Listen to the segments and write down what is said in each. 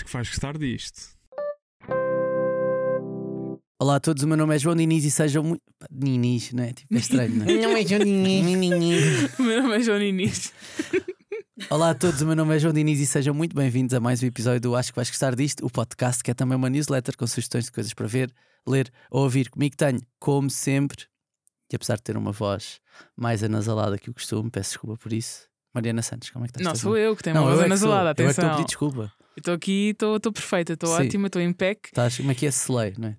Acho que vais gostar disto. Olá a todos, o meu nome é João Diniz e sejam muito. Diniz, não é? Tipo, é estranho, não é? Não é João Diniz. O meu nome é João Inês. Olá a todos, o meu nome é João Diniz e sejam muito bem-vindos a mais um episódio do Acho que vais gostar disto, o podcast que é também uma newsletter com sugestões de coisas para ver, ler ou ouvir. Comigo tenho, como sempre, e apesar de ter uma voz mais anasalada que o costume, peço desculpa por isso. Mariana Santos, como é que estás? Não, sou eu que tenho Não, uma voz é anasalada, Eu é que estou a atenção. pedir desculpa. Estou aqui, estou perfeita, estou ótima, estou em pec. Estás, como é que é slay, não é?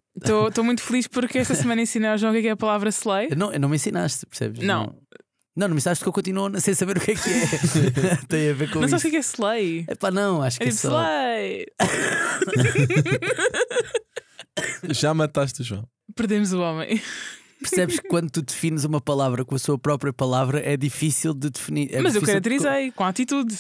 Estou muito feliz porque esta semana ensinei ao João o que é que é a palavra slay. Não, não me ensinaste, percebes? Não. Não, não me ensinaste que eu continuo sem saber o que é que é. Tem a ver com Não isso. sabes o que é que é slay? Epá, não, acho que É é tipo só. slay. Já mataste o João. Perdemos o homem. Percebes que quando tu defines uma palavra com a sua própria palavra é difícil de definir. é Mas eu difícil de- caracterizei com atitude.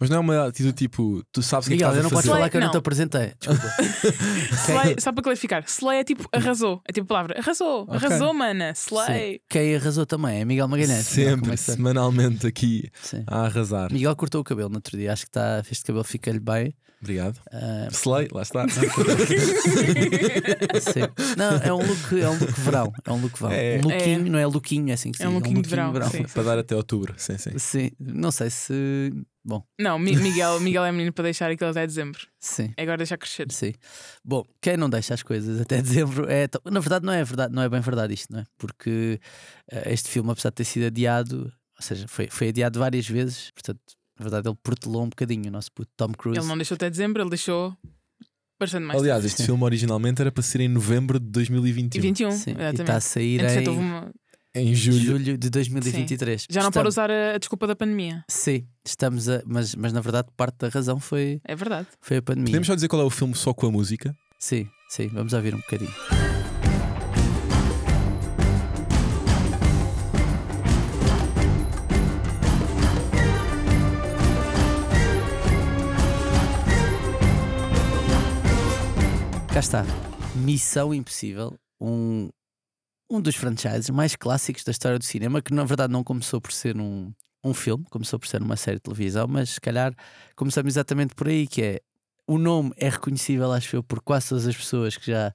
Mas não é uma atitude tipo, tu sabes o que é que Miguel, estás eu não a fazer. falar que eu não Não. te apresentei. Desculpa. Slay, só para clarificar, slay é tipo arrasou. É tipo a palavra arrasou. Ok. Arrasou, mana. Slay. Sim. Quem arrasou também é Miguel Magalhães. Miguel, Sempre, é semanalmente aqui Sim. a arrasar. Miguel cortou o cabelo no outro dia. Acho que está, este cabelo fica-lhe bem. Obrigado. Ah, Slay, lá está. sim. Não, é um look, é um look verão. É um look verão. É. Um lookinho, não é lookinho, é assim que se É um diz, lookinho de verão, sim. Para dar até outubro. Sim, sim. Sim, não sei se. Bom, Não, Mi- Miguel, Miguel é menino para deixar aquilo até dezembro. sim. É agora deixar crescer. Sim. Bom, quem não deixa as coisas até dezembro é. Na verdade, não é verdade, não é bem verdade isto, não é? Porque eh, este filme, apesar de ter sido adiado, ou seja, foi, foi adiado várias vezes, portanto, na verdade, ele protelou um bocadinho o nosso puto Tom Cruise. Ele não deixou até dezembro, ele deixou bastante mais. Aliás, este Sim. filme originalmente era para ser em novembro de E 2021. 21, Sim, e exatamente. está a sair em uma- Em julho. julho de 2023. Já não pode Estamos- usar a, a desculpa da pandemia. Sim, estamos a. Mas, mas na verdade, parte da razão foi, É verdade. foi a pandemia. Podemos só dizer qual é o filme só com a música? Sim, sim, vamos ouvir um bocadinho. Cá está. Missão Impossível, um, um dos franchises mais clássicos da história do cinema, que na verdade não começou por ser um, um filme, começou por ser uma série de televisão, mas se calhar começamos exatamente por aí, que é o nome é reconhecível, acho eu, por quase todas as pessoas que já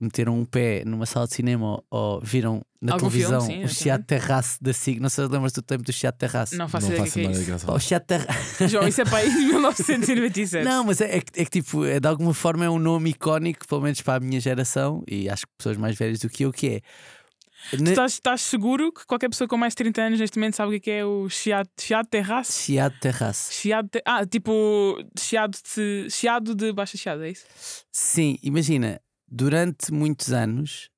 meteram um pé numa sala de cinema ou, ou viram na Algum televisão filme, sim, o. Chiado Terrace da SIG. Não sei se lembras do tempo do Chiado Terrace. Não faço não ideia faço que é nada isso. de graça. Pá, o Chiado Terrace. João, isso é para aí de 1997. Não, mas é, é que, é que, tipo, é, de alguma forma é um nome icónico, pelo menos para a minha geração, e acho que pessoas mais velhas do que eu, que é. Tu estás, estás seguro que qualquer pessoa com mais de 30 anos neste momento sabe o que é, que é o chiado, chiado terraço? Chiado Terrace. Chiado de... Ah, tipo chiado de, chiado de baixa chiado, é isso? Sim, imagina, durante muitos anos,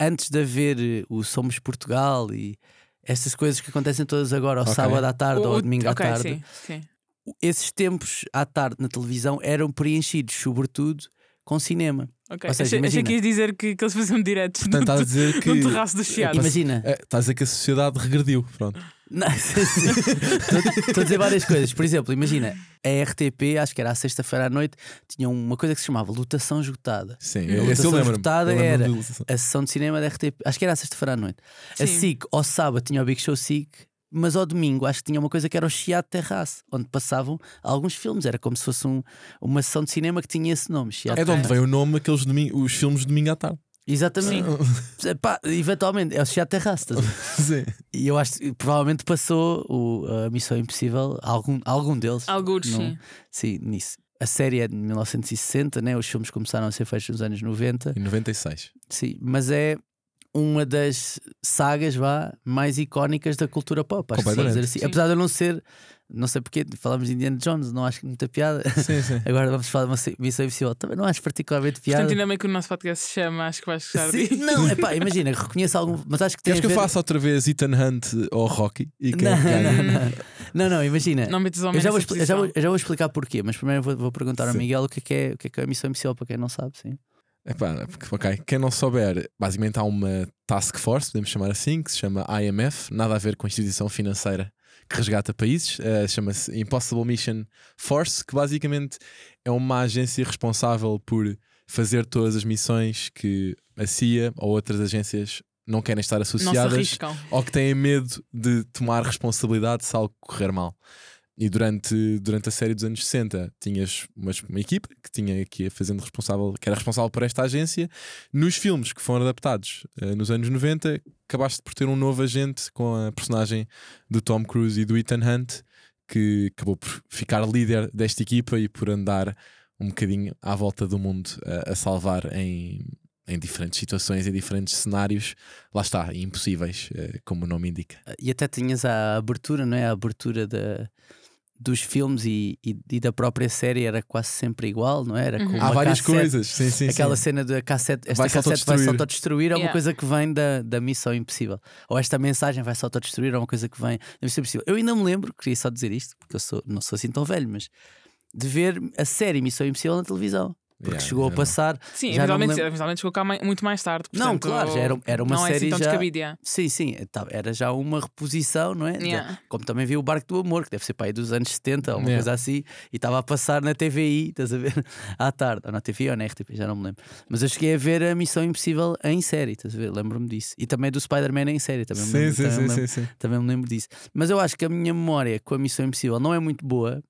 antes de haver eh, o Somos Portugal e estas coisas que acontecem todas agora, ao Ok. sábado à tarde O- ou ao domingo à ok, tarde, Sim, sim. esses tempos à tarde na televisão eram preenchidos, sobretudo, com cinema. Ok. Ou seja, achei, achei que ias dizer que, que eles faziam diretos Portanto, estás a no, dizer que. no terraço do chiado. Imagina, É, estás a dizer que a sociedade regrediu. Pronto. Não, Estou a dizer várias coisas. Por exemplo, imagina, a RTP, acho que era à sexta-feira à noite, tinha uma coisa que se chamava Lotação Esgotada. Sim, A esse eu lotação lembro. esgotada era a sessão de cinema da RTP, acho que era à sexta-feira à noite. A Sim. SIC, ao sábado, tinha o Big Show SIC, mas ao domingo acho que tinha uma coisa que era o Chiado Terrace, onde passavam alguns filmes. Era como se fosse um- uma sessão de cinema que tinha esse nome. Chiado É de onde vem o nome aqueles domingo, os filmes de domingo à tarde. Exatamente. Pá, eventualmente, é o Chiado Terrace. Sim. E eu acho que provavelmente passou o, a Missão Impossível, algum, algum deles. Alguns, Não- sim. Sim, nisso. A série é de 1960, né? os filmes começaram a ser feitos nos anos 90, Em 96. sim, mas é uma das sagas vá, mais icónicas da cultura pop. Acho que dizer assim. Sim. Apesar de eu não ser, não sei porque, falamos de Indiana Jones, não acho muita piada. Sim, sim. Agora vamos falar de uma Missão Impossível, também não acho particularmente piada. Portanto, ainda bem que o nosso podcast se chama, acho que vais gostar Sim, disso. não, é pá, imagina, reconheço algum, mas acho que tem Queres que eu ver... faça outra vez Ethan Hunt ou Rocky? E quem Não, ganha? não, não, não, não, imagina. Não metes Eu já, vou, eu já, vou, posição. eu já vou explicar porquê, mas primeiro vou, vou perguntar ao Sim. Miguel o que é que é, o que é, que é a missão impossível para quem não sabe. Sim. Epá, ok, quem não souber, basicamente há uma task force, podemos chamar assim, que se chama IMF, nada a ver com a instituição financeira que resgata países, eh, chama-se Impossible Mission Force, que basicamente é uma agência responsável por fazer todas as missões que a CIA ou outras agências não querem estar associadas ou que têm medo de tomar responsabilidade se algo correr mal. E durante, durante a série dos anos 60 tinhas uma, uma equipa que tinha que fazendo responsável, que era responsável por esta agência. Nos filmes que foram adaptados uh, nos anos 90, acabaste por ter um novo agente com a personagem do Tom Cruise e do Ethan Hunt, que acabou por ficar líder desta equipa e por andar um bocadinho à volta do mundo a, a salvar em, em diferentes situações, em diferentes cenários, lá está, impossíveis, uh, como o nome indica. E até tinhas a abertura, não é? A abertura da dos filmes e, e, e, da própria série era quase sempre igual, não é? era? Uhum. Há várias cassete, coisas, sim, sim. Aquela sim. cena da cassete, esta Vai se cassete vai autodestruir. se autodestruir é uma Yeah. coisa que vem da, da Missão Impossível. Ou esta mensagem vai se autodestruir é uma coisa que vem da Missão Impossível. Eu ainda me lembro, queria só dizer isto, porque eu sou, não sou assim tão velho, mas de ver a série Missão Impossível na televisão. Porque Yeah, chegou a passar. Sim, não eventualmente, lembro- eventualmente chegou cá muito mais tarde. Não, portanto, claro, já era- era uma não é série assim tão já- yeah. Sim, sim, tá- era já uma reposição, não é? Yeah. Como também vi o Barco do Amor, que deve ser para aí dos anos 70 ou uma Yeah. coisa assim, e estava a passar na TVI, estás a ver? À tarde, ou na TVI ou na RTP, já não me lembro. Mas eu cheguei a ver a Missão Impossível em série, estás a ver? Lembro-me disso. E também do Spider-Man em série, também me Sim, lembro, sim, também, sim, me lembro, sim, sim. também me lembro disso. Mas eu acho que a minha memória com a Missão Impossível não é muito boa.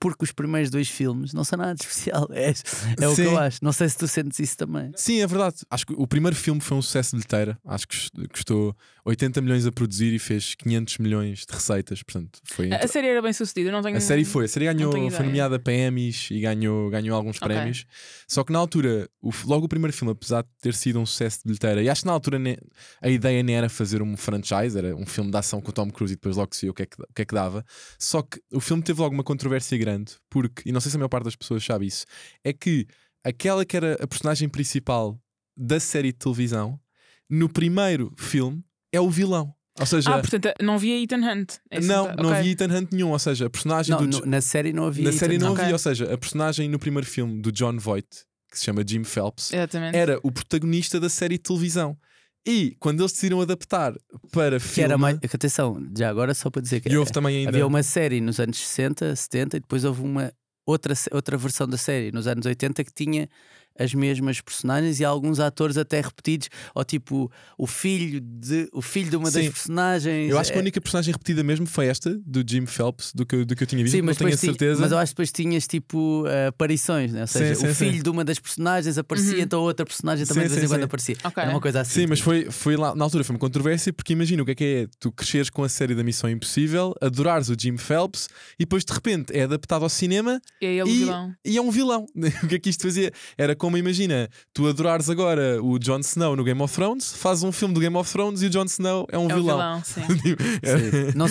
Porque os primeiros dois filmes não são nada de especial. É, é o que eu acho. Não sei se tu sentes isso também. Sim, é verdade. Acho que o primeiro filme foi um sucesso de bilheteira. Acho que custou 80 milhões a produzir e fez 500 milhões de receitas. Portanto, foi. A, a série era bem sucedida, não tenho. A série foi, a série ganhou, foi nomeada para Emmys e ganhou, ganhou alguns Ok. prémios. Só que na altura, o logo o primeiro filme, apesar de ter sido um sucesso de bilheteira, e acho que na altura ne- a ideia nem era fazer um franchise, era um filme de ação com o Tom Cruise e depois logo se via o que, é que, o que é que dava. Só que o filme teve logo uma controvérsia grande, porque, e não sei se a maior parte das pessoas sabe isso, é que aquela que era a personagem principal da série de televisão, no primeiro filme, é o vilão. Ou seja, Ah, portanto, não via Ethan Hunt. É não, tá- não ok. havia Ethan Hunt nenhum. Ou seja, a personagem Não, do. no- na série não havia. Na série não Ok. havia, ou seja, a personagem no primeiro filme do John Voight, que se chama Jim Phelps, Exatamente. era o protagonista da série de televisão. E quando eles decidiram adaptar para Que filme, era mais. Atenção, já agora só para dizer que e houve também ainda. havia uma série nos anos 60, 70 e depois houve uma outra, outra versão da série nos anos 80 que tinha as mesmas personagens e alguns atores até repetidos, ou tipo o filho de, o filho de uma das Sim. personagens. Eu acho que a É- única personagem repetida mesmo foi esta, do Jim Phelps, do que, eu- do que eu tinha visto, Sim, não mas, tenho a depois tinha- certeza. mas eu acho que depois tinhas tipo eh, aparições, né? ou seja, Sim, sim, o filho sim. de uma das personagens aparecia, Uhum. então outra personagem também Sim, de vez em quando aparecia. Ok. Era uma coisa assim. Sim, mas foi, foi lá, na altura foi uma controvérsia porque imagina o que é que é tu cresceres com a série da Missão Impossível, adorares o Jim Phelps e depois de repente é adaptado ao cinema E ele e, e é um vilão. o que é que isto fazia? Era como imagina, tu adorares agora o Jon Snow no Game of Thrones, faz um filme do Game of Thrones e o Jon Snow é um É vilão. vilão, sim. Tipo, era- Sim. Não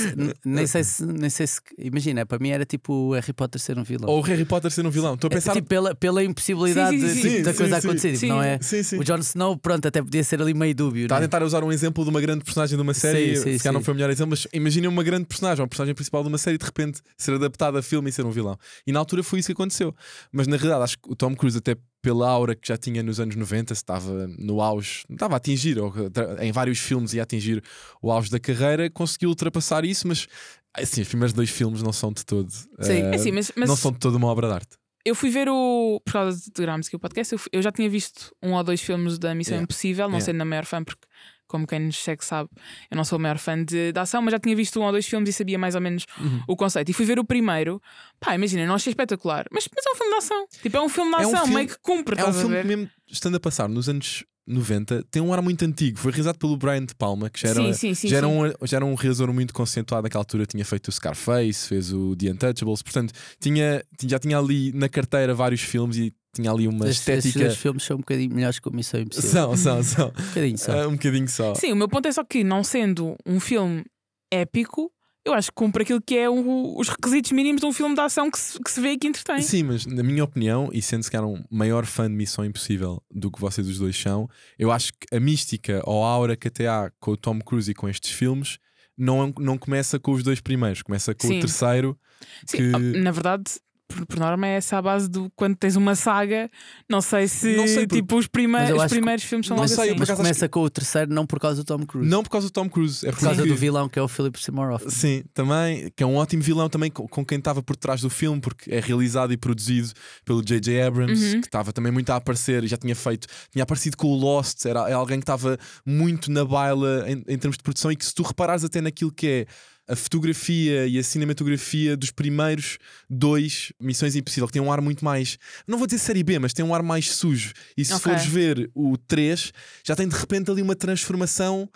nem, sei se, nem sei se. Imagina, para mim era tipo o Harry Potter ser um vilão. Ou o Harry Potter ser um vilão. Estou a É, pensar. tipo, pela, pela impossibilidade Sim, sim, tipo, da Sim, coisa sim, acontecer. tipo, sim. Não é? Sim, sim. O Jon Snow, pronto, até podia ser ali meio dúbio. Está a não é? tentar usar um exemplo de uma grande personagem de uma série, Sim, sim, se calhar não foi o melhor exemplo, mas imagina uma grande personagem, uma personagem principal de uma série, de repente ser adaptada a filme e ser um vilão. E na altura foi isso que aconteceu. Mas na realidade, acho que o Tom Cruise, até pela aura que já tinha nos anos 90, estava no auge, estava a atingir, ou em vários filmes ia atingir o auge da carreira, conseguiu ultrapassar isso, mas assim, os primeiros dois filmes não são de todo. Sim. É assim, mas, mas não são de toda uma obra de arte. eu fui ver o. Por causa de Grams, que o podcast, eu, fui- eu já tinha visto um ou dois filmes da Missão Yeah. Impossível, não Yeah. sendo a maior fã, porque, como quem nos segue sabe, eu não sou a maior fã de, de ação, mas já tinha visto um ou dois filmes e sabia mais ou menos Uhum. o conceito. E fui ver o primeiro, pá, imagina, não achei espetacular, mas, mas é um filme de ação. Tipo, é um filme de É um ação, filme- meio que cumpre, É um filme que mesmo estando a passar nos anos 90, tem um ar muito antigo. Foi realizado pelo Brian De Palma, que já era, Sim, sim, sim. já era, um, já era um realizador muito conceituado naquela altura. Tinha feito o Scarface, fez o The Untouchables. Portanto, tinha, já tinha ali na carteira vários filmes e tinha ali uma Estes, estes estética. dois filmes são um bocadinho melhores que o Missão Impossível. São, são, são. Um bocadinho só. Ah, um bocadinho só. Sim, o meu ponto é só que, não sendo um filme épico, eu acho que cumpre aquilo que é o- os requisitos mínimos de um filme de ação que se, que se vê e que entretém. Sim, mas na minha opinião, e sendo se calhar um maior fã de Missão Impossível do que vocês os dois são, eu acho que a mística ou a aura que até há com o Tom Cruise e com estes filmes não, não começa com os dois primeiros, começa com Sim. o terceiro. Sim, que- Na verdade, por, por norma, é essa a base do quando tens uma saga. Não sei se Não sei, porque- tipo, os, eu os acho que- primeiros filmes são Não logo sei, assim. por Mas começa com o terceiro, não por causa do Tom Cruise. Não por causa do Tom Cruise, é por causa porque- do vilão que é o Philip Seymour Hoffman. Sim, também, que é um ótimo vilão também com, com quem estava por trás do filme, porque é realizado e produzido pelo J.J. Abrams, Uhum. que estava também muito a aparecer, já tinha feito, tinha aparecido com o Lost, era é alguém que estava muito na baila em, em termos de produção e que se tu reparares até naquilo que é a fotografia e a cinematografia dos primeiros dois Missões Impossível, que tem um ar muito mais, não vou dizer série B, mas tem um ar mais sujo. E se Ok. fores ver o 3, já tem de repente ali uma transformação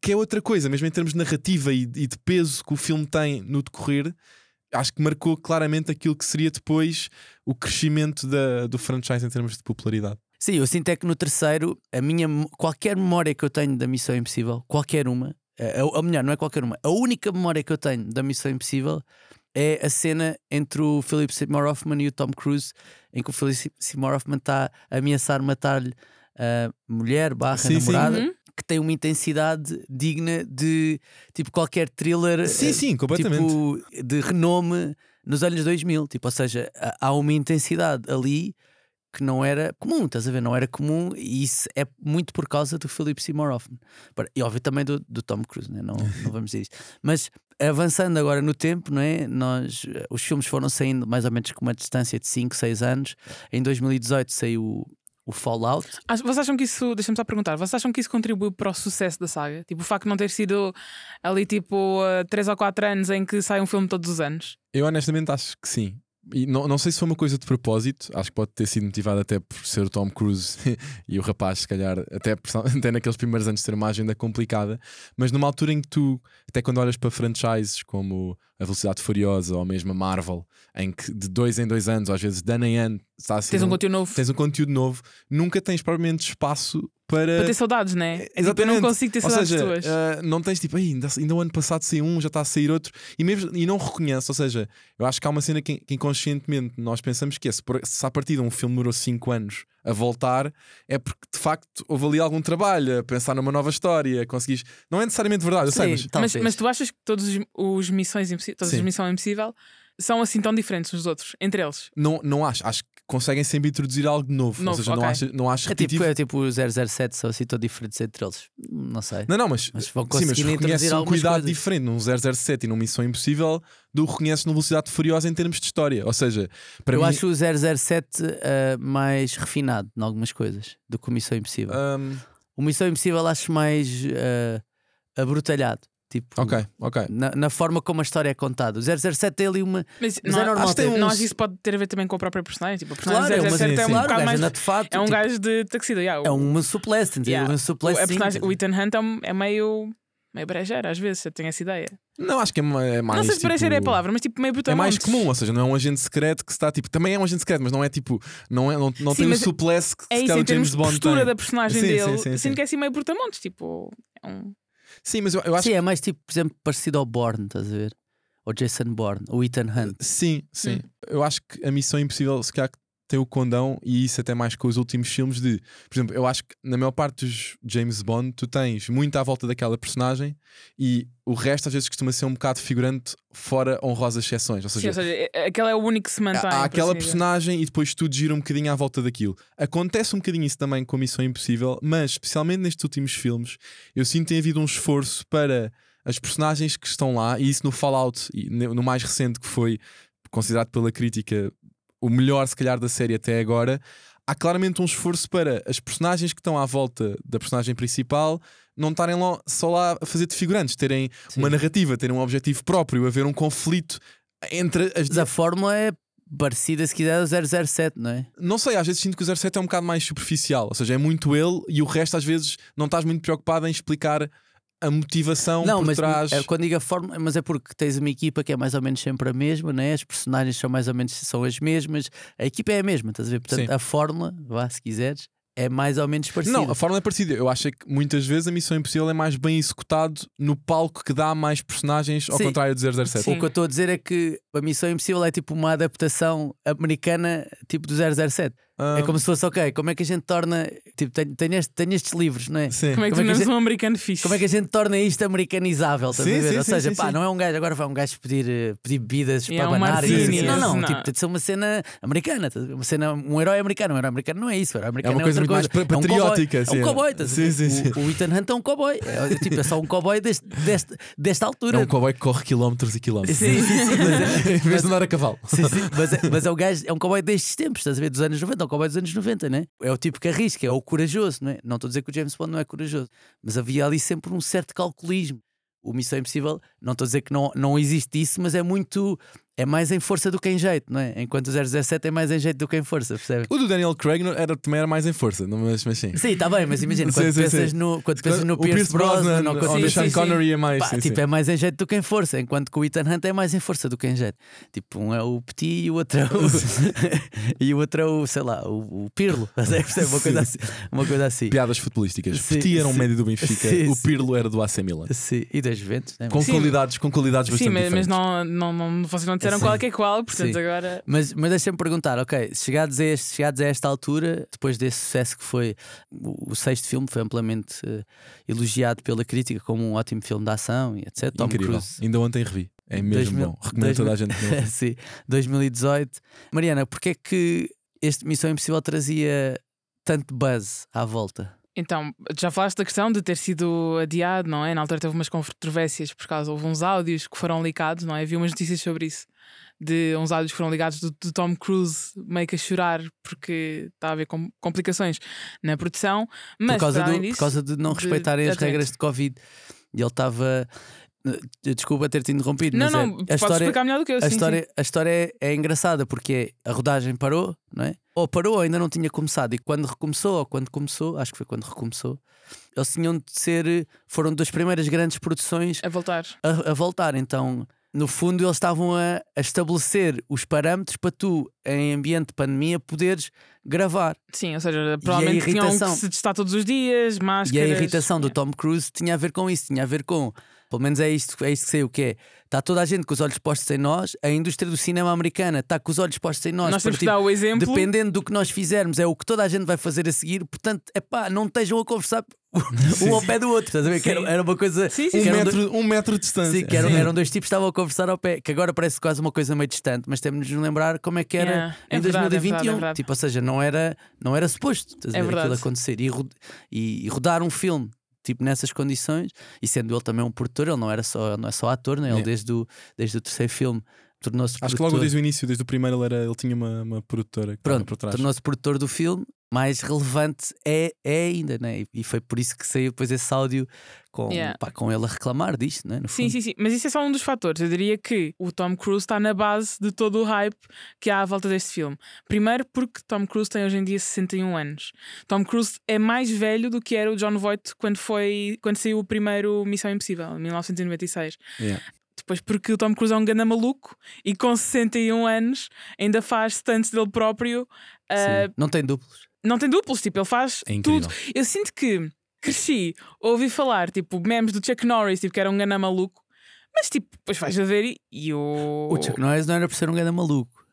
que é outra coisa, mesmo em termos de narrativa e, e de peso que o filme tem no decorrer. Acho que marcou claramente aquilo que seria depois o crescimento da- do franchise em termos de popularidade. Sim, eu sinto é que no terceiro, a minha, qualquer memória que eu tenho da Missão Impossível, qualquer uma, eh, ou melhor, não é qualquer uma, a única memória que eu tenho da Missão Impossível é a cena entre o Philip Seymour Hoffman e o Tom Cruise, em que o Philip Seymour Hoffman está a ameaçar matar-lhe a mulher barra Sim, sim. namorada, Uhum. que tem uma intensidade digna de tipo qualquer thriller Sim, eh, sim, completamente. tipo, de renome nos anos 2000. Tipo, ou seja, há uma intensidade ali que não era comum, estás a ver? Não era comum e isso é muito por causa do Philip Seymour Hoffman. E óbvio também do, do Tom Cruise, né? não, não vamos dizer isso. Mas avançando agora no tempo, não é? Nós, eh, os filmes foram saindo mais ou menos com uma distância de 5, 6 anos. Em 2018 saiu o, o Fallout. Vocês acham que isso, deixa-me só perguntar, vocês acham que isso contribuiu para o sucesso da saga? Tipo, o facto de não ter sido ali tipo 3 ou 4 anos em que sai um filme todos os anos? Eu honestamente acho que sim. E não, não sei se foi uma coisa de propósito, acho que pode ter sido motivado até por ser o Tom Cruise e o rapaz, se calhar, até, até naqueles primeiros anos ter uma agenda complicada, mas numa altura em que tu, até quando olhas para franchises como a Velocidade Furiosa ou mesmo a Marvel, em que de dois em dois anos, ou às vezes de ano em ano, está a ser Tens um conteúdo novo tens um conteúdo novo, nunca tens propriamente espaço para. para ter saudades, né? Tipo, eu Exatamente. não consigo ter Ou saudades seja, tuas. ah, não tens tipo, "Ei, ainda, ainda o ano passado saiu um, já está a sair outro, e, mesmo, e não reconhece. Ou seja, eu acho que há uma cena que, que inconscientemente nós pensamos que é se, por- se a partir de um filme demorou 5 anos a voltar, é porque de facto houve ali algum trabalho a pensar numa nova história, conseguis. Não é necessariamente verdade, eu sei, Sim, mas mas, talvez. mas tu achas que todos os, os missões impossíveis, todas as Sim. missões impossível são assim tão diferentes uns dos outros, entre eles? não, não acho. Acho que conseguem sempre introduzir algo novo. Novo, ou seja, não, ok. acho, não acho É tipo, é tipo o 007, são assim tão diferentes entre eles. Não sei. Não, não, mas, Mas vão sim, mas reconheces um cuidado coisas. diferente num 007 e num Missão Impossível do que reconheces no Velocidade Furiosa em termos de história. Ou seja, para eu mim. acho o 007 ah, mais refinado em algumas coisas do que o Missão Impossível. hum, O Missão Impossível acho mais ah, abrutalhado. Tipo, ok, ok. na, na forma como a história é contada. O 007 tem ali uma. Mas, Mas não, é normal acho que tem ter- não uns- que isso pode ter a ver também com a própria personagem. Tipo, a personagem Claro, é do uma, 007 é um claro, bocado gajo mais. de fato. É um tipo, gajo de taxido. yeah, é o- um suplesse, yeah. um o, suplesse. a personagem, o Ethan Hunt é, é meio. meio brejeiro, às vezes, eu tenho essa ideia. Não, acho que é é mais. não sei se brejeiro é a tipo, palavra, mas tipo meio É brutamonte. mais comum, ou seja, não é um agente secreto que está tipo. Também é um agente secreto, mas não é tipo. Não, é, não, não Sim, tem o suplesse que É se isso, calhar em o termos James de Bond postura tem. da personagem dele, sinto que é assim meio brutamontes. Tipo, é um. Sim, mas eu, eu acho Sim, é mais tipo, por exemplo, parecido ao Bourne, estás a ver? Ou Jason Bourne, ou Ethan Hunt. Sim, sim. Hum. Eu acho que a Missão Impossível, se calhar, tem o condão, e isso até mais com os últimos filmes, de. Por exemplo, eu acho que na maior parte dos James Bond, tu tens muito à volta daquela personagem e o resto às vezes costuma ser um bocado figurante, fora honrosas exceções. Ou Sim, seja, ou seja, é- aquele é o único que se mantém. há aquela assim personagem e depois tudo gira um bocadinho à volta daquilo. Acontece um bocadinho isso também com a Missão Impossível, mas especialmente nestes últimos filmes, eu sinto que tem havido um esforço para as personagens que estão lá, e isso no Fallout, e no mais recente que foi considerado pela crítica o melhor, se calhar, da série até agora. Há claramente um esforço para as personagens que estão à volta da personagem principal não estarem lá, só lá a fazer de figurantes, terem Sim. uma narrativa, terem um objetivo próprio, haver um conflito entre as Mas a fórmula é parecida, se quiser, ao 007, não é? Não sei, às vezes sinto que o 07 é um bocado mais superficial, ou seja, é muito ele e o resto às vezes não estás muito preocupado em explicar a motivação não, por mas trás. é, quando digo a forma, mas é porque tens uma equipa que é mais ou menos sempre a mesma, né? as personagens são mais ou menos são as mesmas, a equipa é a mesma, estás a ver? Portanto, Sim. a fórmula, vá se quiseres, é mais ou menos parecida. Não, a forma é parecida. Eu acho é que muitas vezes a Missão Impossível é mais bem executado no palco que dá mais personagens, ao Sim. contrário do 007. Sim. O que eu estou a dizer é que a Missão Impossível é tipo uma adaptação americana tipo do 007. Ah, É como se fosse, ok, como é que a gente torna. Tipo, tenho, tenho, este- tenho estes livros, não é? Sim. Como é que Como é que tornamos um americano fixe? Como é que a gente torna isto americanizável? Sim, a ver? sim, Ou seja, sim, pá, sim. não é um gajo, agora vai um gajo pedir, eh, pedir bebidas E é para um banar. e assim. não, não, não. tipo, tem de ser uma cena americana, ver? uma cena, um herói americano. Um herói americano não é isso, um herói É americano uma é coisa outra muito mais coisa. pa- patriótica. É um cowboy, é um sim, sim, sim. O, o Ethan Hunt é um cowboy. É, tipo, é só um cowboy deste, deste, desta É altura. um cowboy que corre quilómetros e quilómetros. Sim, sim, é- em vez de andar a cavalo. Sim, sim, mas, é, mas é o gajo, é um cowboy destes tempos, estás a ver? Dos anos 90, é um cowboy dos anos 90, né? É o tipo que arrisca, é o corajoso, não é? Não estou a dizer que o James Bond não é corajoso, mas havia ali sempre um certo calculismo. o Missão Impossível, não estou a dizer que não, não existe isso, mas é muito. É mais em força do que em jeito, não é? Enquanto o 017 é mais em jeito do que em força, percebe? O do Daniel Craig era, também era mais em força, não- mas, mas sim. Sim, está bem, mas imagina, Sim, quando sim, pensas sim. no, quando pensas no o Pierce, Brosnan, ou quando ou no Sean sim, sim. Connery é mais. Pá, sim, tipo, sim. é mais em jeito do que em força, enquanto que o Ethan Hunt é mais em força do que em jeito. Tipo, um é o Petit e o outro é o. e o outro é o, sei lá, o, o Pirlo. Percebe? Uma coisa assim. Uma coisa assim. Piadas futebolísticas. Sim, Petit era um sim. médio do Benfica, Sim, o sim. Pirlo era do AC Milan. Sim, e das Juventus, né? Com Sim, qualidades, com qualidades Sim, bastante mas, mas diferentes. não, não, não, vocês não disseram Sim. qual é que é qual, portanto Sim. agora. Mas, mas deixa-me perguntar, ok, chegados a, este, chegados a esta altura, depois desse sucesso que foi o, o sexto filme, foi amplamente eh, elogiado pela crítica como um ótimo filme de ação e etc. Tom Incrível. Cruise. Ainda ontem revi. É mesmo 2000, bom. Recomendo a toda a gente. Sim, 2018. Mariana, porquê é que este Missão Impossível trazia tanto buzz à volta? Então, já falaste da questão de ter sido adiado, não é? Na altura teve umas controvérsias por causa, houve uns áudios que foram ligados, não é? Havia umas notícias sobre isso, de uns áudios que foram ligados do, do Tom Cruise meio que a chorar porque estava a haver com- complicações na produção, mas por, causa do, por causa de não de- respeitarem as exatamente. regras de Covid. E ele estava. eh, Desculpa ter-te interrompido, Não, mas não, é, a podes história, explicar melhor do que eu. a sim, sim. história, a história é, é engraçada porque a rodagem parou, não é? Ou parou ou ainda não tinha começado. E quando recomeçou, ou quando começou, acho que foi quando recomeçou, eles tinham de ser. Foram das primeiras grandes produções A voltar. a, a voltar. Então, no fundo, eles estavam a, a estabelecer os parâmetros para tu, em ambiente de pandemia, poderes gravar. Sim, ou seja, provavelmente tinham que irritação? se testar todos os dias, E máscaras. a irritação do Yeah. Tom Cruise tinha a ver com isso, tinha a ver com. Pelo menos é isto, é isto que sei o que é. Está toda a gente com os olhos postos em nós, a indústria do cinema americana está com os olhos postos em nós. Nós temos que porque, dar o exemplo. Dependendo do que nós fizermos, é o que toda a gente vai fazer a seguir. Portanto, é pá, não estejam a conversar um ao pé do outro. Estás a ver? Que era, era uma coisa. Sim, sim, Um eram dois- metro, um metro de distância. Sim, que eram, eram dois tipos que estavam a conversar ao pé, que agora parece quase uma coisa meio distante, mas temos de nos lembrar como é que era Yeah, é em é 2021. verdade, é verdade. Tipo, ou seja, não era, não era suposto estás a É ver, aquilo acontecer. E, ro- e- e rodar um filme tipo nessas condições, e sendo ele também um produtor, ele não, era só, não é só ator, né? ele Yeah. desde, o, desde o terceiro filme tornou-se Acho que produtor. logo desde o início, desde o primeiro, ele, era, ele tinha uma, uma produtora que Pronto, por trás. tornou-se produtor do filme, mais relevante é, é ainda, né? E, e foi por isso que saiu depois esse áudio com, Yeah. pá, com ele a reclamar disto, né? No Sim, fundo. sim, sim. Mas isso é só um dos fatores. Eu diria que o Tom Cruise está na base de todo o hype que há à volta deste filme. Primeiro, porque Tom Cruise tem hoje em dia 61 anos. Tom Cruise é mais velho do que era o John Voight quando, foi, quando saiu o primeiro Missão Impossível, em 1996. Yeah. Depois, porque o Tom Cruise é um ganda maluco e com 61 anos ainda faz stunts dele próprio. Sim. Não tem duplos. não tem duplos, tipo, ele faz É tudo. Eu sinto que cresci, ouvi falar, tipo, memes do Chuck Norris, tipo, que era um gana maluco, mas tipo, depois vais a ver e, e o. O Chuck Norris não era por ser um grande maluco.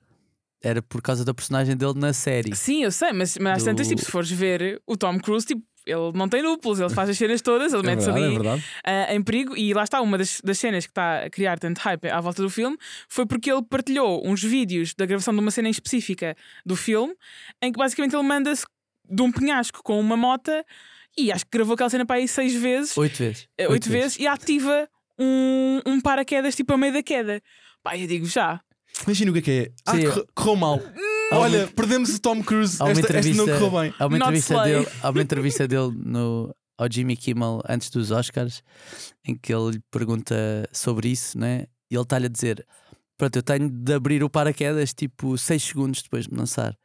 Era por causa da personagem dele na série. Sim, eu sei, mas, mas às Do- tantas, tipo, se fores ver o Tom Cruise, tipo, ele não tem duplos, ele faz as cenas todas, ele É mete-se ali é ah, em perigo. E lá está, uma das, das cenas que está a criar tanto hype à volta do filme foi porque ele partilhou uns vídeos da gravação de uma cena em específica do filme, em que basicamente ele manda-se de um penhasco com uma mota e acho que gravou aquela cena para aí seis vezes, Oito vezes. eh, oito vezes, e ativa um, um paraquedas tipo a meio da queda. Pá, eu digo já. Imagina o que é que é. Ah, correu mal. Olha, perdemos o Tom Cruise. há uma Esta, esta não entrevista- correu bem. Há uma Not entrevista slay. dele, há uma entrevista dele no, ao Jimmy Kimmel antes dos Oscars em que ele lhe pergunta sobre isso, né? E ele está-lhe a dizer: Pronto, eu tenho de abrir o paraquedas tipo 6 segundos depois de me lançar.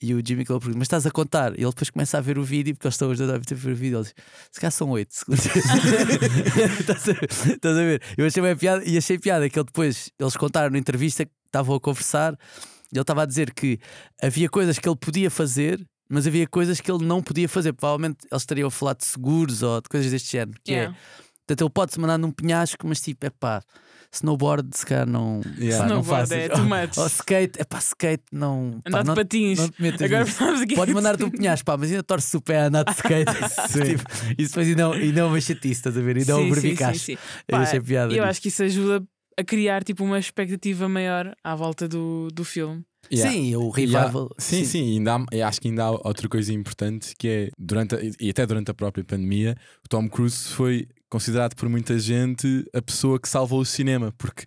E o Jimmy Kimmel pergunta: Mas estás a contar? E ele depois começa a ver o vídeo, porque eles estão os dois a ver o vídeo. Ele diz: Se calhar são 8 segundos. estás, a ver? Estás a ver? Eu achei bem piada e achei piada que ele depois, eles contaram na entrevista que estavam a conversar ele estava a dizer que havia coisas que ele podia fazer, mas havia coisas que ele não podia fazer. Provavelmente eles estariam a falar de seguros ou de coisas deste género. Que Yeah. é, portanto, ele pode-se mandar num penhasco, mas tipo, é pá, snowboard se calhar não. Yeah. pá, não Snowboard faças. é too much. Ou skate, é pá, skate não. pá, Andar de não, patins. não Agora aqui. Pode mandar-te um penhasco, pá, mas ainda torce o pé a andar de skate. tipo, isso depois ainda, ainda é uma chatice, estás a ver? Ainda é um Sim, sim, sim, verbicacho. sim. Eu Pá, piada. Eu acho que isso ajuda a criar tipo uma expectativa maior à volta do, do filme. Yeah. Sim, o há- revival. sim, sim, e ainda há- acho que ainda há outra coisa importante que é durante a- e até durante a própria pandemia, o Tom Cruise foi considerado por muita gente a pessoa que salvou o cinema, porque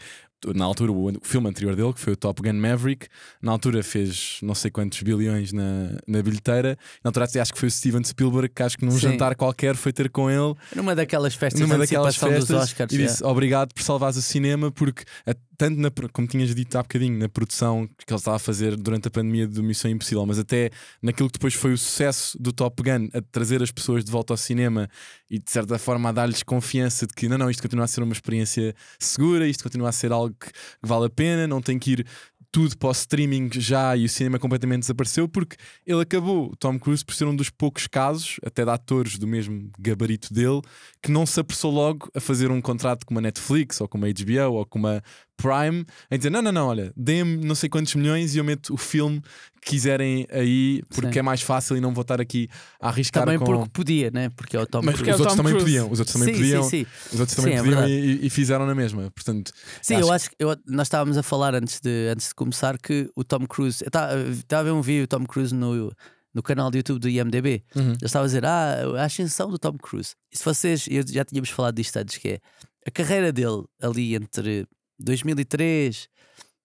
na altura, o, filme anterior dele, que foi o Top Gun Maverick, na altura fez não sei quantos bilhões na, na bilheteira. Na altura, acho que foi o Steven Spielberg, que acho que num Sim. jantar qualquer foi ter com ele Numa daquelas festas numa daquelas antecipação dos festas Oscars. e disse obrigado por salvares o cinema, porque a- tanto na, como tinhas dito há bocadinho, na produção que ele estava a fazer durante a pandemia do Missão Impossível, mas até naquilo que depois foi o sucesso do Top Gun, a trazer as pessoas de volta ao cinema e de certa forma a dar-lhes confiança de que não, não, isto continua a ser uma experiência segura, isto continua a ser algo que, que vale a pena, não tem que ir tudo para o streaming já e o cinema completamente desapareceu porque ele acabou, Tom Cruise, por ser um dos poucos casos, até de atores do mesmo gabarito dele, que não se apressou logo a fazer um contrato com uma Netflix ou com uma HBO ou com uma Prime, a dizer: não, não, não, olha, deem-me não sei quantos milhões e eu meto o filme que quiserem aí porque Sim. é mais fácil e não vou estar aqui a arriscar Também com. porque podia, né? Porque é o Tom Mas Cruise. É os o outros Tom também Cruise. podiam, os outros também sim, podiam, sim, sim. os outros também Sim, é podiam verdade. e, e fizeram na mesma. Portanto, Sim, Acho eu acho que eu- nós estávamos a falar antes de, antes de começar que o Tom Cruise. eu Estava a ver um vídeo do Tom Cruise no, no canal do YouTube do IMDB. uhum. Ele estava a dizer, ah, a ascensão do Tom Cruise. E se vocês, eu já tínhamos falado disto antes, que é a carreira dele ali entre 2003,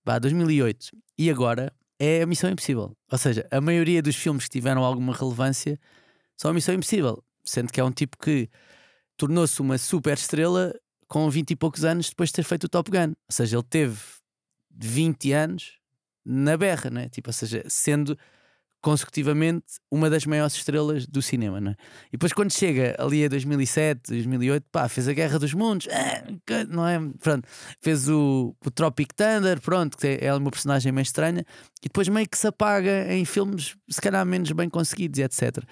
vá, 2008 e agora é a Missão Impossível. Ou seja, a maioria dos filmes que tiveram alguma relevância são a Missão Impossível. Sendo que é um tipo que tornou-se uma super estrela com 20 e poucos anos depois de ter feito o Top Gun. Ou seja, ele teve 20 anos na berra, né? Tipo, ou seja, sendo consecutivamente uma das maiores estrelas do cinema, não é? E depois quando chega ali a 2007, 2008, pá, fez a Guerra dos Mundos, que- não é? Pronto, fez o, o Tropic Thunder, pronto, que é uma personagem meio estranha, e depois meio que se apaga em filmes se calhar menos bem conseguidos etc.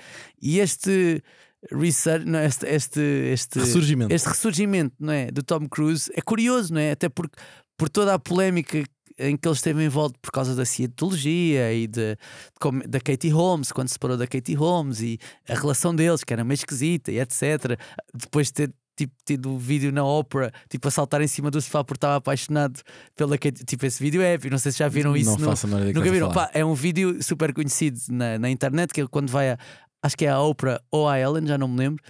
E este research, não, é? este, este, este, ressurgimento. este ressurgimento não é, do Tom Cruise é curioso, não é? Até porque por toda a polémica em que ele esteve envolto por causa da cientologia e de, de como- da Katie Holmes, quando se separou da Katie Holmes e a relação deles, que era meio esquisita e etc. Depois de ter tipo, tido o vídeo na ópera, tipo, a saltar em cima do sofá porque estava apaixonado pela Katie. Tipo, esse vídeo é épico. Não sei se já viram isso não no, faço que Nunca viram? Pá, é um vídeo super conhecido na, na internet que ele quando vai a. Acho que é a Oprah ou a Ellen, já não me lembro.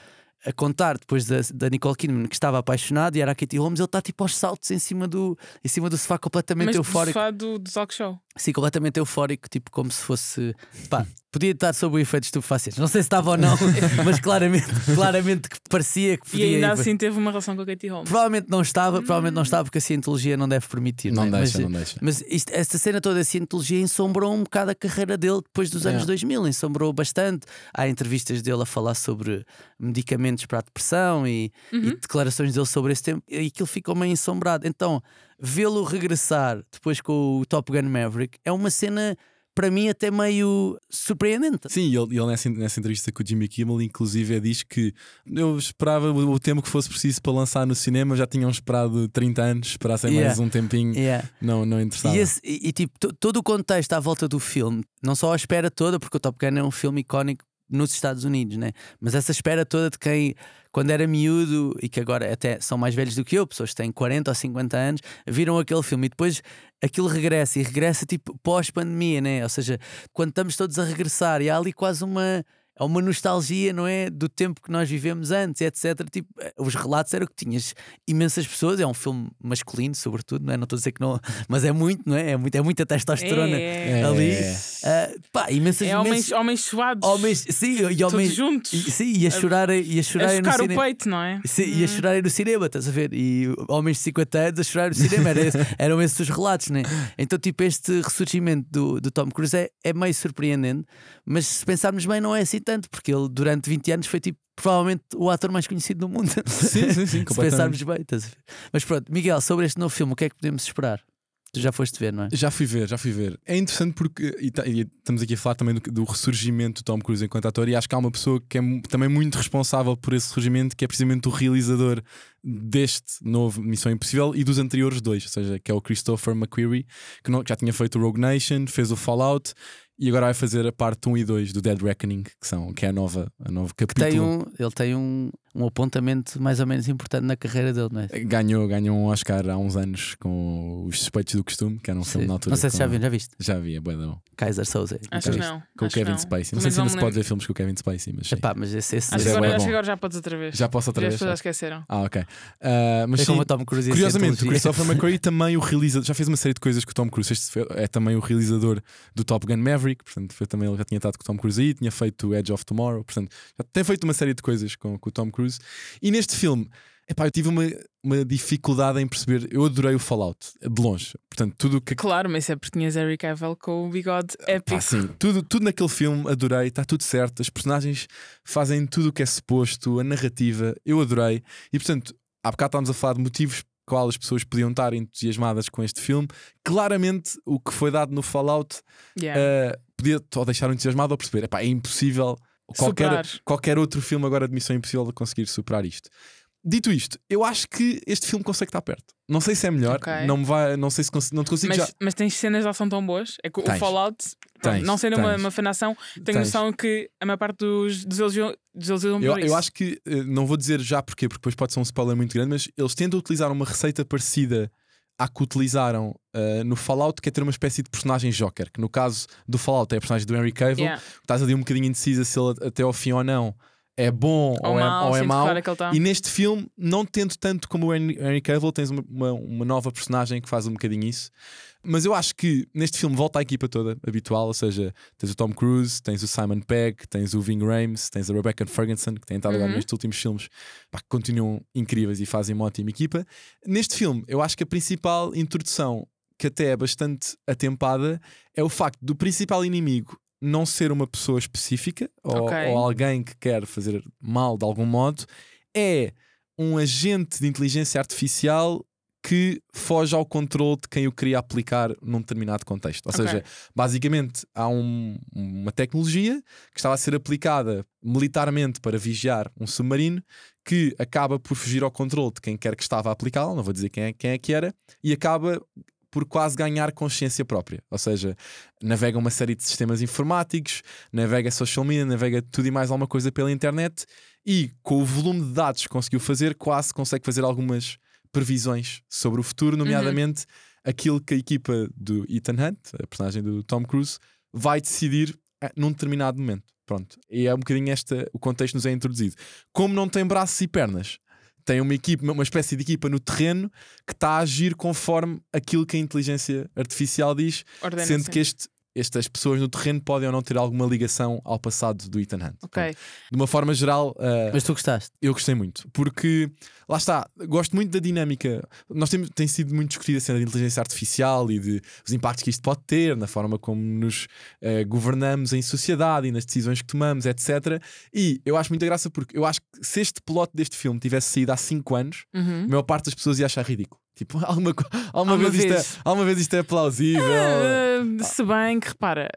A contar depois da, da Nicole Kidman que estava apaixonado e era a Katie Holmes, ele está tipo aos saltos em cima do, em cima do sofá completamente Mas do eufórico. sofá do, do talk show. Sim, completamente eufórico, tipo como se fosse. Pá, podia estar sob o efeito estupefacientes. Não sei se estava ou não, mas claramente, claramente que parecia que E podia. ainda assim teve uma relação com a Katie Holmes. Provavelmente não estava, provavelmente não estava porque a cientologia não deve permitir. Não é? deixa, mas, não deixa. mas isto, esta cena toda da cientologia ensombrou um bocado a carreira dele depois dos anos É. 2000, ensombrou bastante. Há entrevistas dele a falar sobre medicamentos para a depressão e, e Uhum. declarações dele sobre esse tempo, e aquilo ficou meio ensombrado. Então, vê-lo regressar depois com o Top Gun Maverick é uma cena, para mim, até meio surpreendente. Sim, e ele, ele nessa, nessa entrevista com o Jimmy Kimmel, inclusive, diz que eu esperava o, o tempo que fosse preciso para lançar no cinema, já tinham esperado 30 anos, esperassem mais Yeah. um tempinho, Yeah. não, não interessava. E, esse- e- e, tipo, to- todo o contexto à volta do filme, não só a espera toda, porque o Top Gun é um filme icónico nos Estados Unidos, né? mas essa espera toda de quem, quando era miúdo e que agora até são mais velhos do que eu, pessoas que têm 40 ou 50 anos, viram aquele filme e depois aquilo regressa e regressa tipo pós-pandemia, né? ou seja, quando estamos todos a regressar e há ali quase uma. Há uma nostalgia, não é? Do tempo que nós vivemos antes, etc. Tipo, eh, os relatos eram que tinhas imensas pessoas. É um filme masculino, sobretudo, não é? Não estou a dizer que não, mas é muito, não é? É, muito, é muita testosterona É, É. ali. É. Ah, pá, imensas, é homens, imensas- homens suados. homens, sim, e todos homens, juntos. e, sim, e a chorar, e a a chorar no focar o cinema. peito, não é? Sim, e a chorarem no cinema, estás a ver? E homens de 50 anos a chorar no cinema, era esse- eram esses os relatos, né? Então, tipo, este ressurgimento do, do Tom Cruise é, é meio surpreendente, mas se pensarmos bem, não é assim tanto, porque ele durante 20 anos foi tipo. Provavelmente o ator mais conhecido do mundo. Sim, sim, sim, se pensarmos bem, estás ver? Mas pronto, Miguel, sobre este novo filme, o que é que podemos esperar? Tu já foste ver, não é? Já fui ver, já fui ver. É interessante porque e ta- e estamos aqui a falar também do, do ressurgimento do Tom Cruise enquanto ator, e acho que há uma pessoa que é também muito responsável por esse ressurgimento, que é precisamente o realizador deste novo Missão Impossível e dos anteriores dois, ou seja, que é o Christopher McQuarrie, que, não- que já tinha feito o Rogue Nation, fez o Fallout e agora vai fazer a parte 1 e 2 do Dead Reckoning, que, são, que é a nova, a Que capítulo. tem um, ele tem um, um apontamento mais ou menos importante na carreira dele, não é? Ganhou, ganhou um Oscar há uns anos com Os Suspeitos do Costume, que era um filme na altura. Não sei se já viu, já viste? Já vi, é bué da. Kaiser Souza. Acho que não. Com o Kevin não. Spacey. Não sei se ainda se pode ver filmes com o Kevin Spacey, mas. Epá, mas esse, esse Acho é agora, acho que agora já podes outra vez. Já posso outra Já as vez? pessoas já esqueceram. Ah, ok. Ah, mas é sim, como o Tom Cruise a Curiosamente, o. Christopher McQuarrie também o realizador, já fez uma série de coisas com o Tom Cruise. Este é também o realizador do Top Gun Maverick, portanto, foi também ele já tinha estado com o Tom Cruise aí, tinha feito o Edge of Tomorrow, portanto, já tem feito uma série de coisas com, com o Tom Cruise. E neste filme, epá, eu tive uma, uma dificuldade em perceber. Eu adorei o Fallout, de longe. Portanto, tudo o que. Claro, mas é porque tinhas Harry Cavill com o bigode épico. Pá, sim, tudo, tudo naquele filme adorei, está tudo certo. As personagens fazem tudo o que é suposto, a narrativa, eu adorei. E portanto, há bocado estávamos a falar de motivos quais as pessoas podiam estar entusiasmadas com este filme. Claramente, o que foi dado no Fallout Yeah. eh, podia ou deixar entusiasmado ou perceber. Epá, é impossível qualquer, Superar. qualquer outro filme agora de Missão Impossível conseguir superar isto. Dito isto, eu acho que este filme consegue estar perto. Não sei se é melhor, Ok. não me vai, não sei se cons- não te consigo mas, já. mas tens cenas de ação tão boas. É que o Tens. Fallout, pronto, Tens, não sendo uma, tens. uma fanação, tenho Tens. noção que a maior parte dos, elogiam Eu, eu acho que, eh, não vou dizer já porquê, porque depois pode ser um spoiler muito grande, mas eles tentam utilizar uma receita parecida à que utilizaram eh, no Fallout, que é ter uma espécie de personagem Joker, que no caso do Fallout é a personagem do Henry Cavill, Yeah. estás ali um bocadinho indecisa se ele até ao fim ou não é bom ou, Ou é, mal, ou é mau. ele tá. E neste filme, não tendo tanto como o Henry Henry Cavill, tens uma, uma, uma nova personagem que faz um bocadinho isso. Mas eu acho que neste filme volta a equipa toda habitual, ou seja, tens o Tom Cruise, tens o Simon Pegg, tens o Ving Rhames, tens a Rebecca Ferguson, que tem estado agora Uhum. nestes últimos filmes, pá, que continuam incríveis e fazem uma ótima equipa. Neste filme, eu acho que a principal introdução, que até é bastante atempada, é o facto do principal inimigo não ser uma pessoa específica ou, Ok. ou alguém que quer fazer mal de algum modo, é um agente de inteligência artificial que foge ao controle de quem o queria aplicar num determinado contexto. Ou Ok. seja, basicamente há um- uma tecnologia que estava a ser aplicada militarmente para vigiar um submarino que acaba por fugir ao controle de quem quer que estava a aplicá-la, não vou dizer quem é, quem é que era, e acaba por quase ganhar consciência própria. Ou seja, navega uma série de sistemas informáticos, navega social media, navega tudo e mais alguma coisa pela internet e com o volume de dados que conseguiu fazer, quase consegue fazer algumas previsões sobre o futuro, nomeadamente aquilo que a equipa do Ethan Hunt, a personagem do Tom Cruise, vai decidir eh, num determinado momento. Pronto. E é um bocadinho esta o contexto nos é introduzido. Como não tem braços e pernas, tem uma equipe, uma espécie de equipa no terreno que está a agir conforme aquilo que a inteligência artificial diz, Ordena sendo que este, estas pessoas no terreno podem ou não ter alguma ligação ao passado do Ethan Hunt. Ok. Pronto. De uma forma geral, eh, Mas tu gostaste? eu gostei muito, porque lá está, gosto muito da dinâmica. Nós temos tem sido muito discutida a cena da inteligência artificial e de os impactos que isto pode ter na forma como nos eh, governamos em sociedade e nas decisões que tomamos, etc. E eu acho muita graça porque eu acho que se este plot deste filme tivesse saído há 5 anos, Uhum. a maior parte das pessoas ia achar ridículo. Tipo, alguma, alguma, Alguma vez, vez. Isto é, alguma vez isto é plausível. Ah, se bem que repara,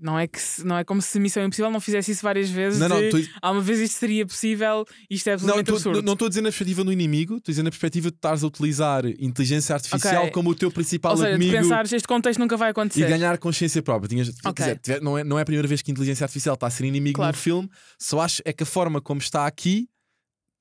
não é, que não é como se Missão Impossível não fizesse isso várias vezes. não, não, de, tu- Há uma vez isto seria possível, isto é Não, absolutamente tô- absurdo. não estou a dizer na perspectiva do inimigo, estou a dizer na perspectiva de estares a utilizar inteligência artificial Ok. como o teu principal Ou seja, de amigo pensares, este contexto nunca vai e acontecer. ganhar consciência própria. Tinhas, quer Ok. dizer, não, é, não é a primeira vez que a inteligência artificial está a ser inimigo Claro. num filme, só acho é que a forma como está aqui,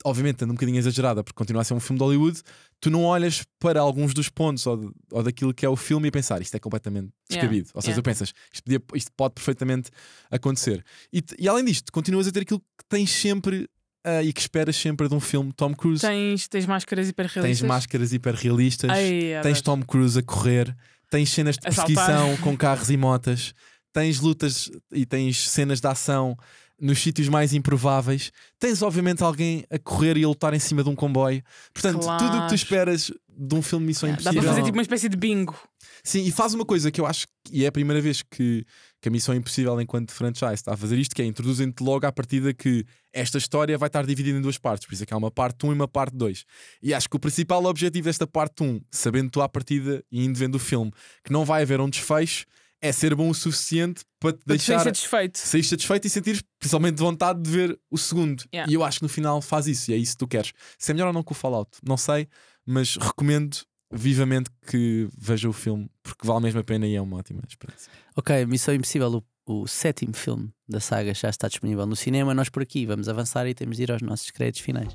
obviamente anda um bocadinho exagerada, porque continua a ser um filme de Hollywood, tu não olhas para alguns dos pontos ou, de- ou daquilo que é o filme e pensar isto é completamente Yeah, descabido. Ou seja, yeah. tu pensas isto, podia- isto pode perfeitamente acontecer. E, e além disto, continuas a ter aquilo que tens sempre ah, e que esperas sempre de um filme Tom Cruise. Tens, tens máscaras Tens hiperrealistas. máscaras hiperrealistas, Ai, tens adoro. Tom Cruise a correr, tens cenas de perseguição com carros e motas, tens lutas e tens cenas de ação nos sítios mais improváveis, tens obviamente alguém a correr e a lutar em cima de um comboio. Portanto, tudo o que Claro. tu esperas de um filme Missão Dá Impossível. para fazer tipo uma espécie de bingo. Sim, e faz uma coisa que eu acho que e é a primeira vez que, que a Missão Impossível, enquanto franchise, está a fazer isto, que é introduzem-te logo à partida que esta história vai estar dividida em duas partes, por isso é que há uma parte 1 e uma parte 2. E acho que o principal objetivo desta parte 1, sabendo tu à partida e indo vendo o filme, que não vai haver um desfecho, é ser bom o suficiente para te Para deixar satisfeito. sair satisfeito e sentir principalmente vontade de ver o segundo. Yeah. E eu acho que no final faz isso, e é isso que tu queres. Se é melhor ou não com o Fallout, não sei, mas recomendo vivamente que veja o filme, porque vale mesmo a pena e é uma ótima experiência. Ok, Missão Impossível, o sétimo filme da saga já está disponível no cinema. Nós por aqui vamos avançar e temos de ir aos nossos créditos finais.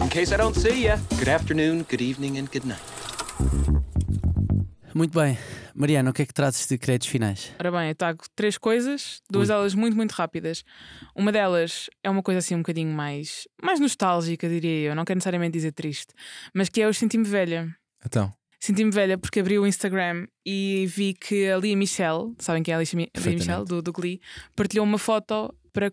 In case I don't see ya, good afternoon, good evening, and good night. Muito bem. Mariana, o que é que trazes de créditos finais? Ora bem, eu trago três coisas, duas delas muito, muito rápidas. Uma delas é uma coisa assim um bocadinho mais, mais nostálgica, diria eu, não quero necessariamente dizer triste, mas que é o Senti-me Velha. Então, Senti-me velha porque abri o Instagram e vi que a Lia Michelle, sabem quem é a Lia. Michelle, do, do Glee, partilhou uma foto para